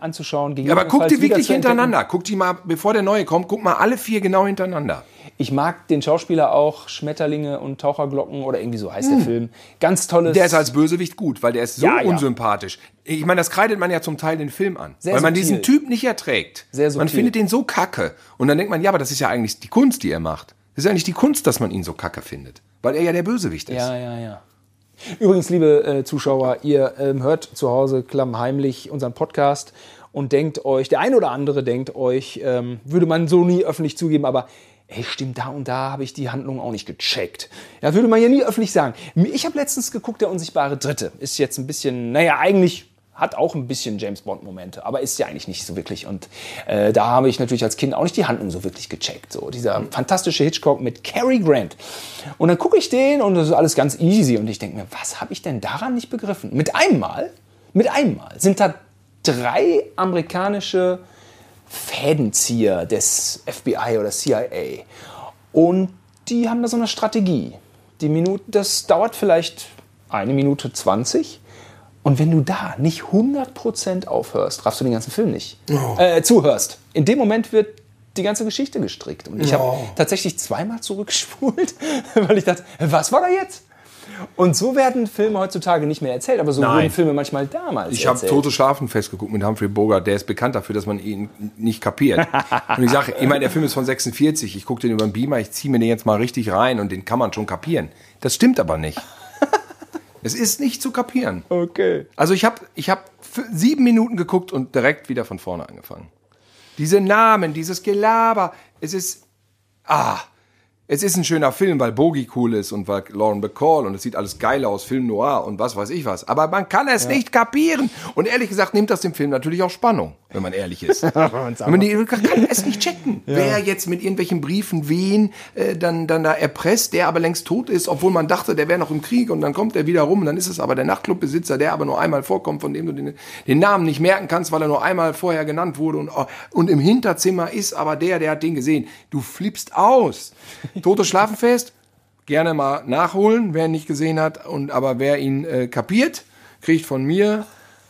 äh, anzuschauen. Ja, aber guck die wirklich hintereinander. Guck die mal, bevor der neue kommt, guck mal alle vier genau hintereinander. Ich mag den Schauspieler auch, Schmetterlinge und Taucherglocken oder irgendwie so heißt der Film. Ganz tolles. Hm. Der ist als Bösewicht gut, weil der ist so Ja, ja. unsympathisch. Ich meine, das kreidet man ja zum Teil den Film an. Sehr weil man subtil. diesen Typ nicht erträgt. Sehr man subtil. findet den so kacke. Und dann denkt man, ja, aber das ist ja eigentlich die Kunst, die er macht. Das ist ja eigentlich die Kunst, dass man ihn so kacke findet. Weil er ja der Bösewicht ist. ja, ja, ja. Übrigens, liebe äh, Zuschauer, ihr ähm, hört zu Hause klammheimlich unseren Podcast und denkt euch, der eine oder andere denkt euch, ähm, würde man so nie öffentlich zugeben, aber ey, stimmt, da und da habe ich die Handlung auch nicht gecheckt. Ja, würde man ja nie öffentlich sagen. Ich habe letztens geguckt, der unsichtbare Dritte. Ist jetzt ein bisschen, naja, eigentlich hat auch ein bisschen James Bond-Momente, aber ist ja eigentlich nicht so wirklich. Und äh, da habe ich natürlich als Kind auch nicht die Handlung so wirklich gecheckt. So dieser fantastische Hitchcock mit Cary Grant. Und dann gucke ich den und das ist alles ganz easy. Und ich denke mir, was habe ich denn daran nicht begriffen? Mit einmal, mit einmal sind da drei amerikanische Fädenzieher des FBI oder CIA. Und die haben da so eine Strategie. Die Minute, das dauert vielleicht eine Minute 20. Und wenn du da nicht 100% aufhörst, raffst du den ganzen Film nicht. Oh. Äh, zuhörst. In dem Moment wird die ganze Geschichte gestrickt. Und ich habe Oh. tatsächlich zweimal zurückgespult, (laughs) weil ich dachte, was war da jetzt? Und so werden Filme heutzutage nicht mehr erzählt, aber so Nein. wurden Filme manchmal damals Ich habe. Tote Schlafen festgeguckt mit Humphrey Bogart. Der ist bekannt dafür, dass man ihn nicht kapiert. Und ich sage, ich meine, der Film ist von 46. Ich gucke den über den Beamer, ich ziehe mir den jetzt mal richtig rein und den kann man schon kapieren. Das stimmt aber nicht. Es ist nicht zu kapieren. Okay. Also ich habe ich hab sieben Minuten geguckt und direkt wieder von vorne angefangen. Diese Namen, dieses Gelaber, es ist, ah, es ist ein schöner Film, weil Bogie cool ist und weil Lauren Bacall und es sieht alles geil aus, Film Noir und was weiß ich was. Aber man kann es nicht kapieren. Und ehrlich gesagt nimmt das dem Film natürlich auch Spannung, wenn man ehrlich ist. (laughs) wenn man die, kann es nicht checken, wer jetzt mit irgendwelchen Briefen wen äh, dann, dann da erpresst, der aber längst tot ist, obwohl man dachte, der wäre noch im Krieg und dann kommt er wieder rum und dann ist es aber der Nachtclubbesitzer, der aber nur einmal vorkommt, von dem du den, den Namen nicht merken kannst, weil er nur einmal vorher genannt wurde und, und im Hinterzimmer ist aber der, der hat den gesehen. Du flippst aus. Tote Schlafenfest, gerne mal nachholen, wer ihn nicht gesehen hat. Und aber wer ihn äh, kapiert, kriegt von mir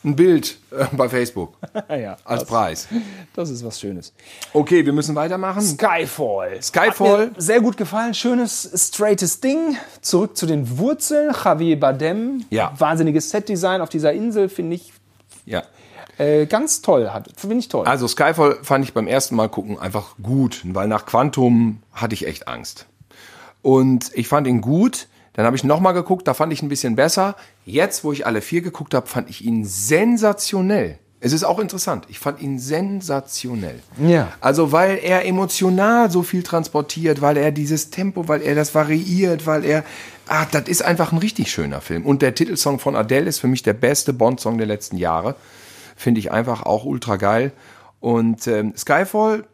ein Bild äh, bei Facebook (laughs) Ja, als das, Preis. das ist was Schönes. Okay, wir müssen weitermachen. Skyfall. Skyfall. Sehr gut gefallen. Schönes, straightes Ding. Zurück zu den Wurzeln. Javier Bardem. Ja. Wahnsinniges Setdesign auf dieser Insel, finde ich Ja. äh, ganz toll. Hat- Finde ich toll. Also Skyfall fand ich beim ersten Mal gucken einfach gut, weil nach Quantum hatte ich echt Angst. Und ich fand ihn gut. Dann habe ich nochmal geguckt, da fand ich ein bisschen besser. Jetzt, wo ich alle vier geguckt habe, fand ich ihn sensationell. Es ist auch interessant. Ich fand ihn sensationell. Ja. Also, weil er emotional so viel transportiert, weil er dieses Tempo, weil er das variiert, weil er. Ah, das ist einfach ein richtig schöner Film. Und der Titelsong von Adele ist für mich der beste Bond-Song der letzten Jahre. Finde ich einfach auch ultra geil. Und ähm, Skyfall.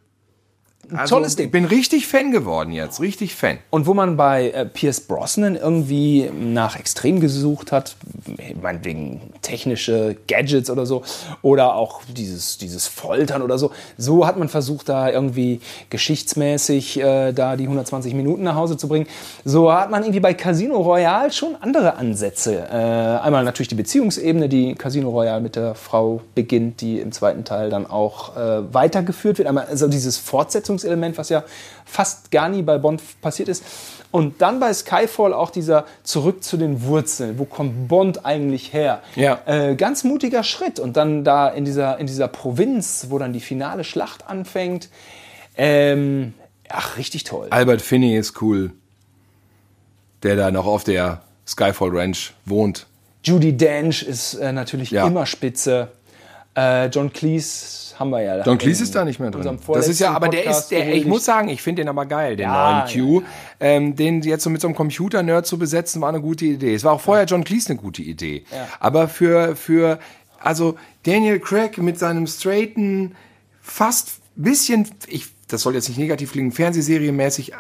Also, tolles Ding. Ich bin richtig Fan geworden jetzt. Richtig Fan. Und wo man bei äh, Pierce Brosnan irgendwie nach Extrem gesucht hat, meinetwegen technische Gadgets oder so, oder auch dieses, dieses Foltern oder so, so hat man versucht, da irgendwie geschichtsmäßig äh, da die 120 Minuten nach Hause zu bringen. So hat man irgendwie bei Casino Royale schon andere Ansätze. Äh, einmal natürlich die Beziehungsebene, die Casino Royale mit der Frau beginnt, die im zweiten Teil dann auch äh, weitergeführt wird. Einmal also dieses Fortsetzungselement, was ja fast gar nie bei Bond passiert ist. Und dann bei Skyfall auch dieser Zurück zu den Wurzeln. Wo kommt Bond eigentlich her? Ja. Äh, ganz mutiger Schritt. Und dann da in dieser, in dieser Provinz, wo dann die finale Schlacht anfängt. Ähm, ach, richtig toll. Albert Finney ist cool. Der da noch auf der Skyfall Ranch wohnt. Judy Dench ist äh, natürlich Ja. immer spitze. Äh, John Cleese haben wir ja. John Cleese ist da nicht mehr drin. Das ist ja, aber der ist, der, ich muss sagen, ich finde den aber geil, den Ja, neuen Q. Ähm, den jetzt so mit so einem Computer-Nerd zu besetzen, war eine gute Idee. Es war auch vorher John Cleese eine gute Idee. Aber für, für, also Daniel Craig mit seinem straighten, fast bisschen, ich, das soll jetzt nicht negativ klingen, Fernsehserienmäßig äh,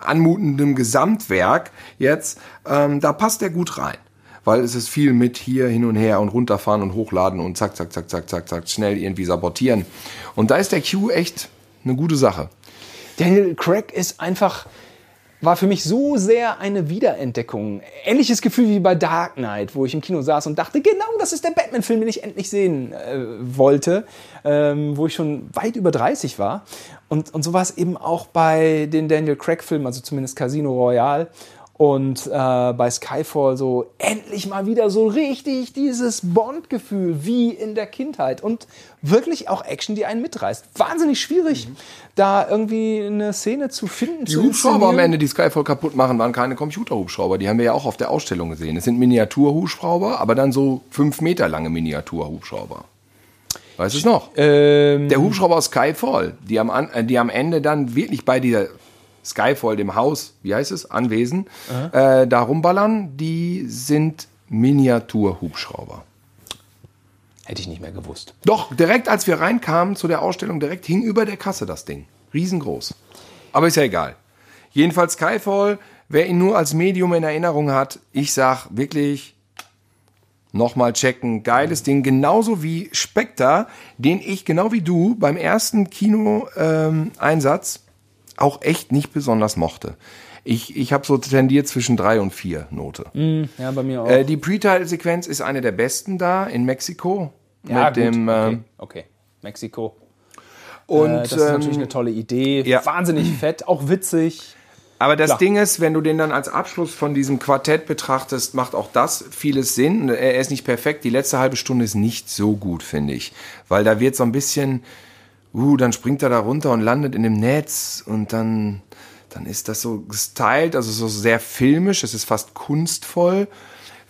anmutendem Gesamtwerk jetzt, ähm, da passt der gut rein. Weil es ist viel mit hier hin und her und runterfahren und hochladen und zack, zack, zack, zack, zack, zack, schnell irgendwie sabotieren. Und da ist der Q echt eine gute Sache. Daniel Craig ist einfach, war für mich so sehr eine Wiederentdeckung. Ähnliches Gefühl wie bei Dark Knight, wo ich im Kino saß und dachte, genau das ist der Batman-Film, den ich endlich sehen äh, wollte, ähm, wo ich schon weit über 30 war. Und, und so war es eben auch bei den Daniel Craig-Filmen, also zumindest Casino Royale. Und äh, bei Skyfall so endlich mal wieder so richtig dieses Bond-Gefühl wie in der Kindheit. Und wirklich auch Action, die einen mitreißt. Wahnsinnig schwierig, da irgendwie eine Szene zu finden. Die zu Hubschrauber am. Ende, die Skyfall kaputt machen, waren keine Computerhubschrauber. Die haben wir ja auch auf der Ausstellung gesehen. Es sind Miniaturhubschrauber, aber dann so fünf Meter lange Miniaturhubschrauber. Weißt du es noch? Ähm, Der Hubschrauber aus Skyfall, die am, äh, die am Ende dann wirklich bei dieser Skyfall, dem Haus, wie heißt es, Anwesen, äh, da rumballern, die sind Miniaturhubschrauber. hätte ich nicht mehr gewusst. Doch, direkt als wir reinkamen zu der Ausstellung, direkt hing über der Kasse das Ding. Riesengroß. Aber ist ja egal. Jedenfalls Skyfall, wer ihn nur als Medium in Erinnerung hat, ich sag wirklich nochmal checken. Geiles Ding. Genauso wie Spectre, den ich genau wie du beim ersten Kino-Einsatz auch echt nicht besonders mochte. Ich, ich habe so tendiert zwischen drei und vier Note. Ja, bei mir auch. Äh, die Pre-Title-Sequenz ist eine der besten da in Mexiko. ja, mit dem, okay. ähm, okay. Mexiko. und, äh, das ist natürlich ähm, eine tolle Idee. ja. Wahnsinnig (clears throat) fett, auch witzig. Aber das Klar. Ding ist, wenn du den dann als Abschluss von diesem Quartett betrachtest, macht auch das vieles Sinn. Er ist nicht perfekt. Die letzte halbe Stunde ist nicht so gut, finde ich. Weil da wird so ein bisschen, uh, dann springt er da runter und landet in dem Netz und dann, dann ist das so gestylt, also so sehr filmisch. Es ist fast kunstvoll.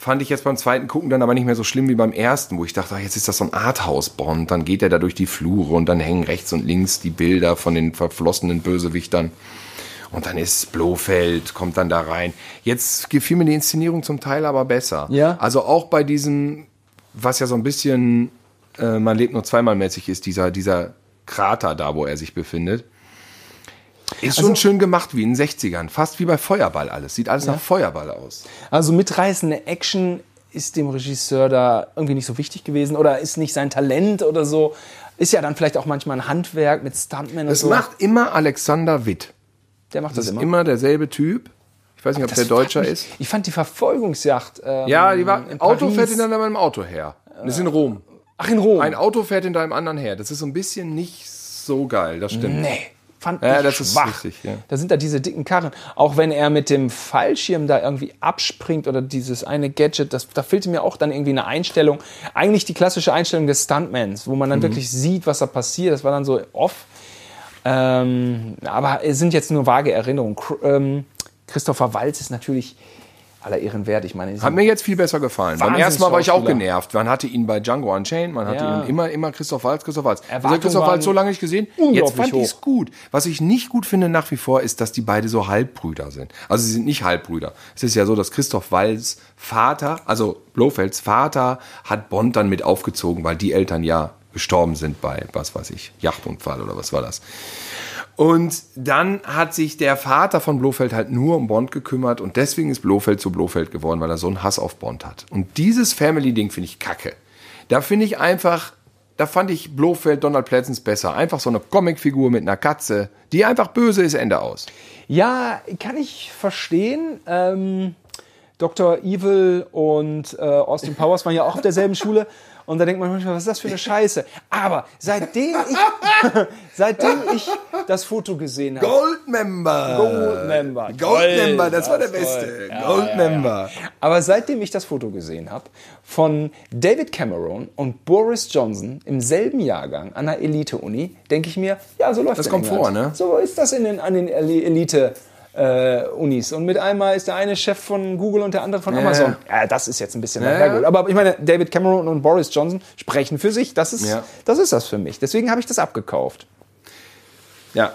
Fand ich jetzt beim zweiten Gucken dann aber nicht mehr so schlimm wie beim ersten, wo ich dachte, ach, jetzt ist das so ein Arthouse-Bond. Dann geht er da durch die Flure und dann hängen rechts und links die Bilder von den verflossenen Bösewichtern. Und dann ist Blofeld, kommt dann da rein. Jetzt gefiel mir die Inszenierung zum Teil aber besser. Ja. Also auch bei diesem, was ja so ein bisschen, äh, man lebt nur zweimal mäßig ist, dieser, dieser Krater da, wo er sich befindet. Ist schon schön gemacht wie in den 60ern. Fast wie bei Feuerball alles. Sieht alles nach Feuerball aus. Also mitreißende Action ist dem Regisseur da irgendwie nicht so wichtig gewesen oder ist nicht sein Talent oder so. Ist ja dann vielleicht auch manchmal ein Handwerk mit Stuntmen und Das so. macht immer Alexander Witt. Der macht Das das, ist immer. immer derselbe Typ. Ich weiß nicht, ob Das der Deutscher mich- ist. Ich fand die Verfolgungsjacht. Ähm, Ja, die war, in Auto fährt ihn dann mit einem Auto her. Das ist in Rom. Ach, in Rom. Ein Auto fährt hinter einem anderen her. Das ist so ein bisschen nicht so geil, das stimmt. Nee, fand Ja, ich das ist schwach. richtig, ja. Da sind da diese dicken Karren. Auch wenn er mit dem Fallschirm da irgendwie abspringt oder dieses eine Gadget, das, da fehlte mir auch dann irgendwie eine Einstellung. Eigentlich die klassische Einstellung des Stuntmans, wo man Mhm. dann wirklich sieht, was da passiert. Das war dann so off. Ähm, aber es sind jetzt nur vage Erinnerungen. Ähm, Christopher Walz ist natürlich aller Ehren wert. Ich meine, Hat mir jetzt viel besser gefallen. Beim ersten Mal war ich auch genervt. Man hatte ihn bei Django Unchained, man hatte Ja. ihn immer, immer Christoph Waltz, Christoph Waltz. Habe Christoph Waltz so lange nicht gesehen. Jetzt fand ich es gut. Was ich nicht gut finde nach wie vor, ist, dass die beide so Halbbrüder sind. Also sie sind nicht Halbbrüder. Es ist ja so, dass Christoph Waltz Vater, also Blofelds Vater, hat Bond dann mit aufgezogen, weil die Eltern ja gestorben sind bei, was weiß ich, Yachtunfall oder was war das. Und dann hat sich der Vater von Blofeld halt nur um Bond gekümmert und deswegen ist Blofeld zu Blofeld geworden, weil er so einen Hass auf Bond hat. Und dieses Family-Ding finde ich kacke. Da finde ich einfach, da fand ich Blofeld Donald Pleasance besser. Einfach so eine Comicfigur mit einer Katze, die einfach böse ist, Ende aus. Ja, kann ich verstehen. Ähm, Dr. Evil und äh, Austin Powers waren ja auch auf derselben (laughs) Schule. Und da denkt man manchmal, was ist das für eine Scheiße? Aber seitdem ich, (laughs) seitdem ich das Foto gesehen habe, Goldmember. Goldmember. Goldmember, das war der Beste. toll. Ja, Goldmember. aber seitdem ich das Foto gesehen habe von David Cameron und Boris Johnson im selben Jahrgang an der Elite-Uni, denke ich mir, ja, so läuft Das in kommt vor, ne? So ist das in den, an den Eli- Elite. Äh, Unis. Und mit einmal ist der eine Chef von Google und der andere von Amazon. Ja, das ist jetzt ein bisschen Ja. Aber ich meine, David Cameron und Boris Johnson sprechen für sich. Das ist, Ja. das, ist das für mich. Deswegen habe ich das abgekauft. Ja.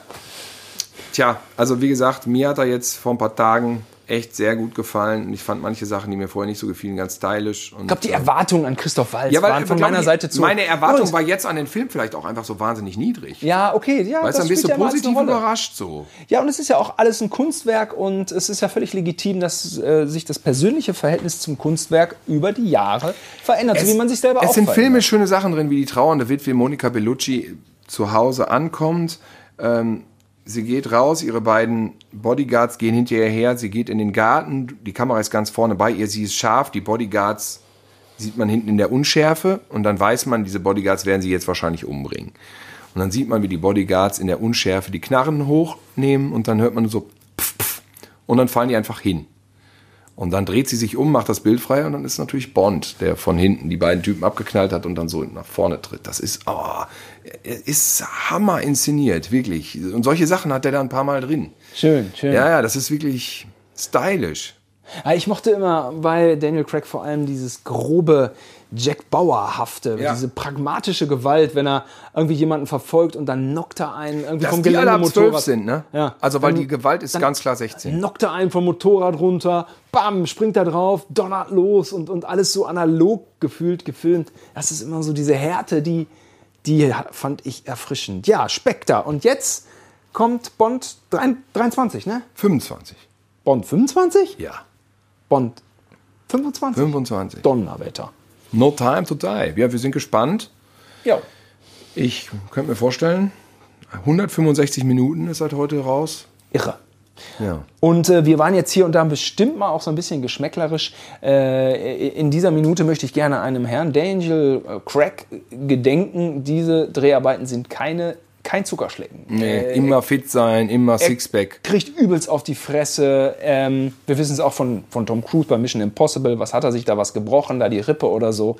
Tja, also wie gesagt, mir hat er jetzt vor ein paar Tagen echt sehr gut gefallen. Und ich fand manche Sachen, die mir vorher nicht so gefielen, ganz stylisch. Und, Ich glaube, die äh, Erwartungen an Christoph Waltz ja, weil, waren von meiner Seite zu. Meine Erwartung Übrigens- war jetzt an den Film vielleicht auch einfach so wahnsinnig niedrig. Ja, okay, ja. weißt du, dann bist du positiv überrascht so. Ja, und es ist ja auch alles ein Kunstwerk und es ist ja völlig legitim, dass äh, sich das persönliche Verhältnis zum Kunstwerk über die Jahre verändert, so wie man sich selber Es auch sind verändert. filmisch schöne Sachen drin, wie die trauernde Witwe Monika Bellucci zu Hause ankommt. Ähm, sie geht raus, ihre beiden Bodyguards gehen hinter ihr her, sie geht in den Garten, die Kamera ist ganz vorne bei ihr, sie ist scharf, die Bodyguards sieht man hinten in der Unschärfe und dann weiß man, diese Bodyguards werden sie jetzt wahrscheinlich umbringen. Und dann sieht man, wie die Bodyguards in der Unschärfe die Knarren hochnehmen und dann hört man so pff, pff, und dann fallen die einfach hin. Und dann dreht sie sich um, macht das Bild frei und dann ist natürlich Bond, der von hinten die beiden Typen abgeknallt hat und dann so nach vorne tritt. Das ist, oh, ist Hammer inszeniert, wirklich. Und solche Sachen hat er da ein paar Mal drin. Schön, schön. Ja, ja, das ist wirklich stylisch. Ja, Ich mochte immer bei Daniel Craig vor allem dieses grobe Jack Bauer-hafte, Ja. diese pragmatische Gewalt, wenn er irgendwie jemanden verfolgt und dann knockt er einen irgendwie Dass vom die alle ab 12 Geländemotorrad. sind, ne? Ja. Also, weil Dann- die Gewalt ist ganz klar 16. Knockt er einen vom Motorrad runter, bam, springt er drauf, donnert los und, und alles so analog gefühlt, gefilmt. Das ist immer so diese Härte, die, die fand ich erfrischend. Ja, Spectre. Und jetzt kommt Bond 23, ne? 25. Bond 25? Ja. Bond 25? 25. Donnerwetter. No time to die. Ja, wir sind gespannt. Ja. Ich könnte mir vorstellen, 165 Minuten ist seit heute raus. Irre. Ja. Und äh, wir waren jetzt hier und da bestimmt mal auch so ein bisschen geschmäcklerisch. Äh, in dieser Minute möchte ich gerne einem Herrn, Daniel äh, Craig, gedenken. Diese Dreharbeiten sind keine, kein Zuckerschlecken. Nee, immer fit sein, immer Sixpack. Kriegt übelst auf die Fresse. Ähm, wir wissen es auch von, von Tom Cruise bei Mission Impossible. Was hat er sich da was gebrochen? Da die Rippe oder so.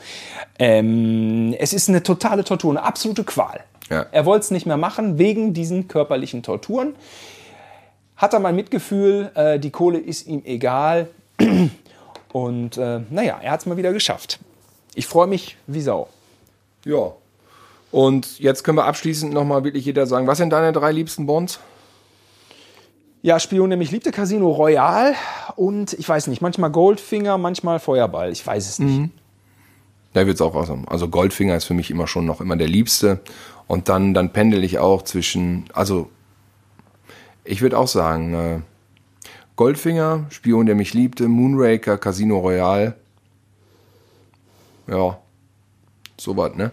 Ähm, es ist eine totale Tortur, eine absolute Qual. Ja. Er wollte es nicht mehr machen wegen diesen körperlichen Torturen. Hat er mal Mitgefühl, äh, die Kohle ist ihm egal. (clears throat) Und äh, naja, er hat es mal wieder geschafft. Ich freue mich wie Sau. Ja. Und jetzt können wir abschließend nochmal wirklich jeder sagen, was sind deine drei liebsten Bonds? Ja, Spion nämlich liebte Casino Royale und ich weiß nicht, manchmal Goldfinger, manchmal Feuerball. Ich weiß es nicht. Da wird's auch aus. Also Goldfinger ist für mich immer schon noch immer der liebste. Und dann, dann pendel ich auch zwischen, also ich würde auch sagen, äh, Goldfinger, Spion, der mich liebte, Moonraker, Casino Royale. Ja, sowas, ne?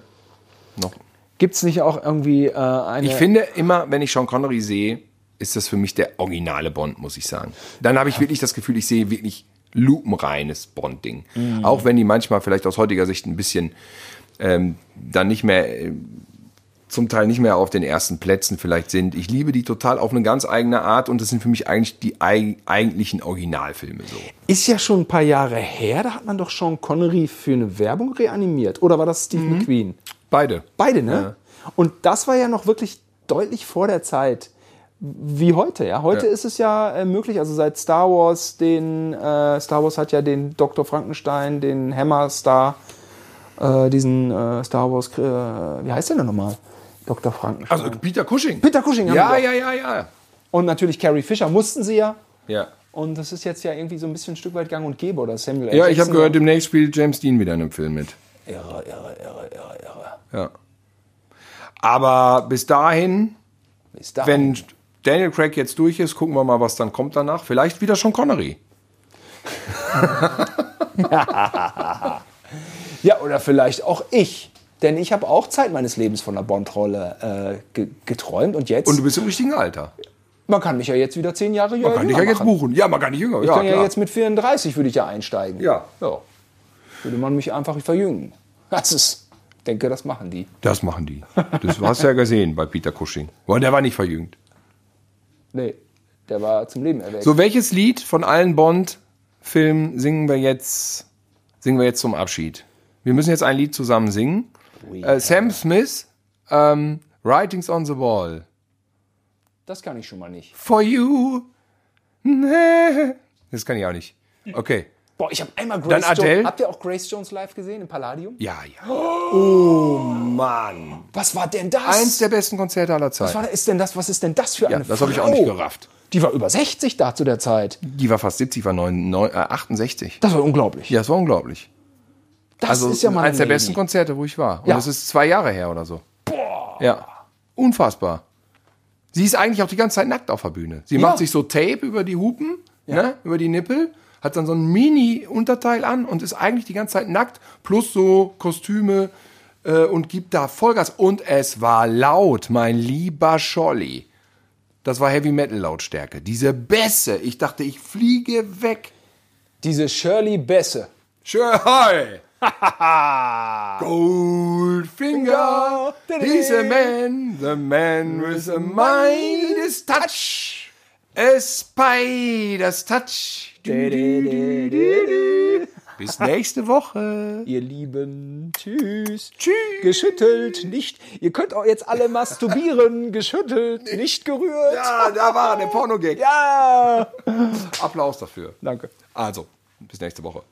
Noch. Gibt es nicht auch irgendwie äh, eine. Ich finde immer, wenn ich Sean Connery sehe, ist das für mich der originale Bond, muss ich sagen. Dann habe ich wirklich das Gefühl, ich sehe wirklich lupenreines Bond-Ding. Auch wenn die manchmal vielleicht aus heutiger Sicht ein bisschen ähm, dann nicht mehr, äh, zum Teil nicht mehr auf den ersten Plätzen vielleicht sind. Ich liebe die total auf eine ganz eigene Art und das sind für mich eigentlich die eig eigentlichen Originalfilme so. Ist ja schon ein paar Jahre her, da hat man doch Sean Connery für eine Werbung reanimiert. Oder war das Steve McQueen? Beide. Beide, ne? Und das war ja noch wirklich deutlich vor der Zeit. Wie heute, ja. Heute Ja. ist es ja äh, möglich, also seit Star Wars, den äh, Star Wars hat ja den Dr. Frankenstein, den Hammer Star, äh, diesen äh, Star Wars, äh, wie heißt der denn nochmal? Dr. Frankenstein. Also Peter Cushing. Peter Cushing haben Ja, wir ja, ja, ja. Und natürlich Carrie Fisher mussten sie ja. Ja. Und das ist jetzt ja irgendwie so ein bisschen ein Stück weit gang und gäbe, oder Samuel L. Ja, ich habe gehört, demnächst spielt James Dean wieder in einem Film mit. Irre, irre, irre, irre, irre. Ja. Aber bis dahin, Bis dahin. wenn Daniel Craig jetzt durch ist, gucken wir mal, was dann kommt danach. Vielleicht wieder schon Connery. (laughs) Ja, oder vielleicht auch ich. Denn ich habe auch Zeit meines Lebens von der Bond-Rolle äh, ge geträumt. Und jetzt, Und du bist im richtigen Alter. man kann mich ja jetzt wieder zehn Jahre Man kann dich ja jetzt buchen. Ja, man kann nicht jünger. Ich ja, kann ja klar. jetzt mit 34 würde ich ja einsteigen. Ja. ja. Würde man mich einfach verjüngen. Das ist, ich denke, das machen die. Das machen die. Das hast du ja gesehen bei Peter Cushing. Boah, der war nicht verjüngt. Nee, der war zum Leben erweckt. So, welches Lied von allen Bond-Filmen singen wir jetzt, singen wir jetzt zum Abschied? Wir müssen jetzt ein Lied zusammen singen. Äh, Sam Smith, ähm, Writings on the Wall. Das kann ich schon mal nicht. For you. Nee. Das kann ich auch nicht. Okay. Boah, ich habe einmal Dann Grace Adele? Jones. Habt ihr auch Grace Jones live gesehen im Palladium? Ja, ja. Oh, Mann. Was war denn das? Eins der besten Konzerte aller was, Zeiten. war, ist denn das, was ist denn das für Ja, eine das habe ich auch nicht gerafft. Die war über 60 da zu der Zeit. Die war fast 70, war neun, neun, äh, 68. Das war unglaublich. Ja, das war unglaublich. Das Also ist ja mal eins der besten. Konzerte, wo ich war. Und Ja. das ist zwei Jahre her oder so. Boah. Ja. Unfassbar. Sie ist eigentlich auch die ganze Zeit nackt auf der Bühne. Sie Ja. macht sich so Tape über die Hupen, ne, über die Nippel, hat dann so ein Mini-Unterteil an und ist eigentlich die ganze Zeit nackt, plus so Kostüme äh, und gibt da Vollgas. Und es war laut, mein lieber Scholli. Das war Heavy Metal Lautstärke. Diese Bässe. Ich dachte, ich fliege weg. Diese Shirley Besse. Schön. (laughs) Goldfinger, he's a man, the man with a Midas touch. A spider's touch. Bis nächste Woche. Ihr Lieben, tschüss. Tschüss. Geschüttelt, nicht. Ihr könnt auch jetzt alle masturbieren. (laughs) Geschüttelt, nicht gerührt. Ja, da war der Pornogag. Ja. Applaus dafür. Danke. Also, bis nächste Woche.